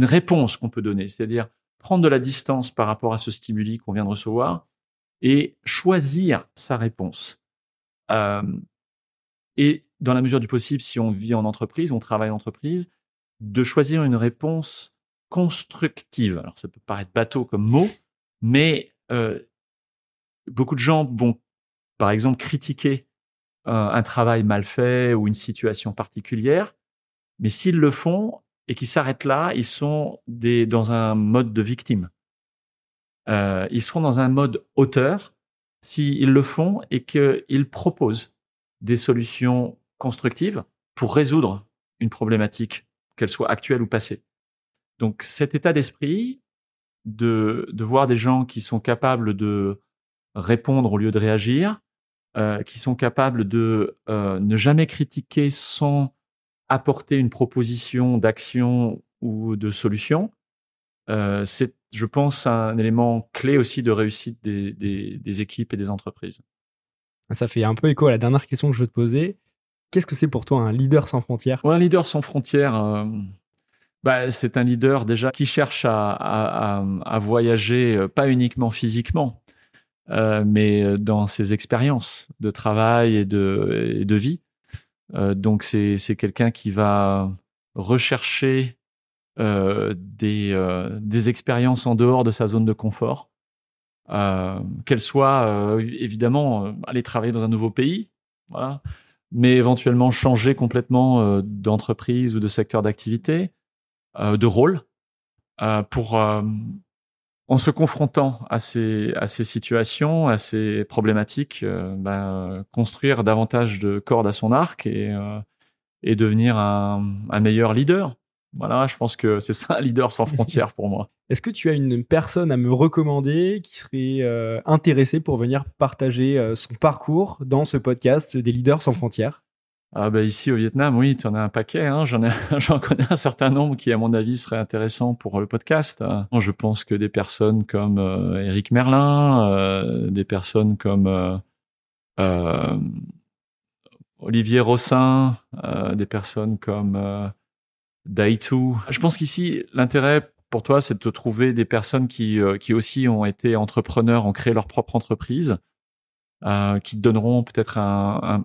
réponse qu'on peut donner, c'est-à-dire prendre de la distance par rapport à ce stimuli qu'on vient de recevoir et choisir sa réponse. Euh, et dans la mesure du possible, si on vit en entreprise, on travaille en entreprise, de choisir une réponse constructive. Alors ça peut paraître bateau comme mot, mais euh, beaucoup de gens vont, par exemple, critiquer un travail mal fait ou une situation particulière. Mais s'ils le font et qu'ils s'arrêtent là, ils sont dans un mode de victime. Euh, ils seront dans un mode auteur s'ils le font et qu'ils proposent des solutions constructives pour résoudre une problématique, qu'elle soit actuelle ou passée. Donc cet état d'esprit de, de voir des gens qui sont capables de répondre au lieu de réagir, euh, qui sont capables de euh, ne jamais critiquer sans apporter une proposition d'action ou de solution, euh, c'est, je pense, un élément clé aussi de réussite des, des, des, équipes et des entreprises. Ça fait un peu écho à la dernière question que je veux te poser. Qu'est-ce que c'est pour toi un leader sans frontières? Un leader sans frontières, euh, bah, c'est un leader déjà qui cherche à, voyager, euh, pas uniquement physiquement, euh, mais dans ses expériences de travail et de, vie. Donc c'est quelqu'un qui va rechercher des, des expériences en dehors de sa zone de confort, euh, qu'elle soit évidemment aller travailler dans un nouveau pays, mais éventuellement changer complètement d'entreprise ou de secteur d'activité, de rôle, pour en se confrontant à ces, à ces situations, à ces problématiques, ben, construire davantage de cordes à son arc et, et devenir un, un meilleur leader. Voilà, je pense que c'est ça un leader sans frontières pour moi. Est-ce que tu as une personne à me recommander qui serait euh, intéressée pour venir partager euh, son parcours dans ce podcast des leaders sans frontières? Ah bah ici au Vietnam, oui, tu en as un paquet. Hein. J'en ai, j'en connais un certain nombre qui, à mon avis, seraient intéressants pour le podcast. Je pense que des personnes comme Eric Merlin, euh, des personnes comme Olivier Rossin, des personnes comme Daitu. Je pense qu'ici, l'intérêt pour toi, c'est de trouver des personnes qui, euh, qui aussi ont été entrepreneurs, ont créé leur propre entreprise, euh, qui te donneront peut-être un,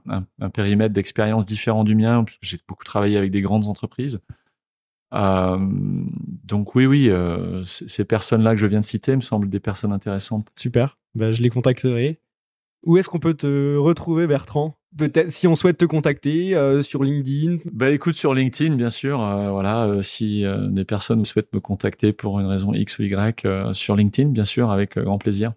périmètre d'expérience différent du mien, j'ai beaucoup travaillé avec des grandes entreprises. Euh, donc oui, oui, ces personnes-là que je viens de citer me semblent des personnes intéressantes. Super, ben, je les contacterai. Où est-ce qu'on peut te retrouver, Bertrand? Peut-être si on souhaite te contacter euh, sur LinkedIn. Bah écoute sur LinkedIn bien sûr. Euh, voilà, euh, si des personnes souhaitent me contacter pour une raison X ou Y sur LinkedIn bien sûr avec grand plaisir.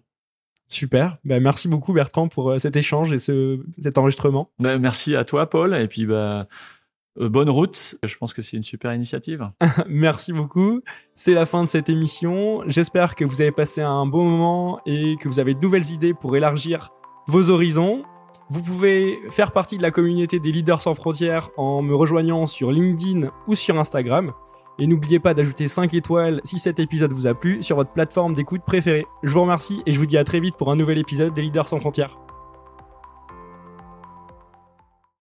Super. Bah, merci beaucoup Bertrand pour cet échange et ce, cet enregistrement. Bah, merci à toi Paul et puis bah bonne route. Je pense que c'est une super initiative. merci beaucoup. C'est la fin de cette émission. J'espère que vous avez passé un bon moment et que vous avez de nouvelles idées pour élargir vos horizons. Vous pouvez faire partie de la communauté des leaders sans frontières en me rejoignant sur LinkedIn ou sur Instagram. Et n'oubliez pas d'ajouter 5 étoiles si cet épisode vous a plu sur votre plateforme d'écoute préférée. Je vous remercie et je vous dis à très vite pour un nouvel épisode des leaders sans frontières.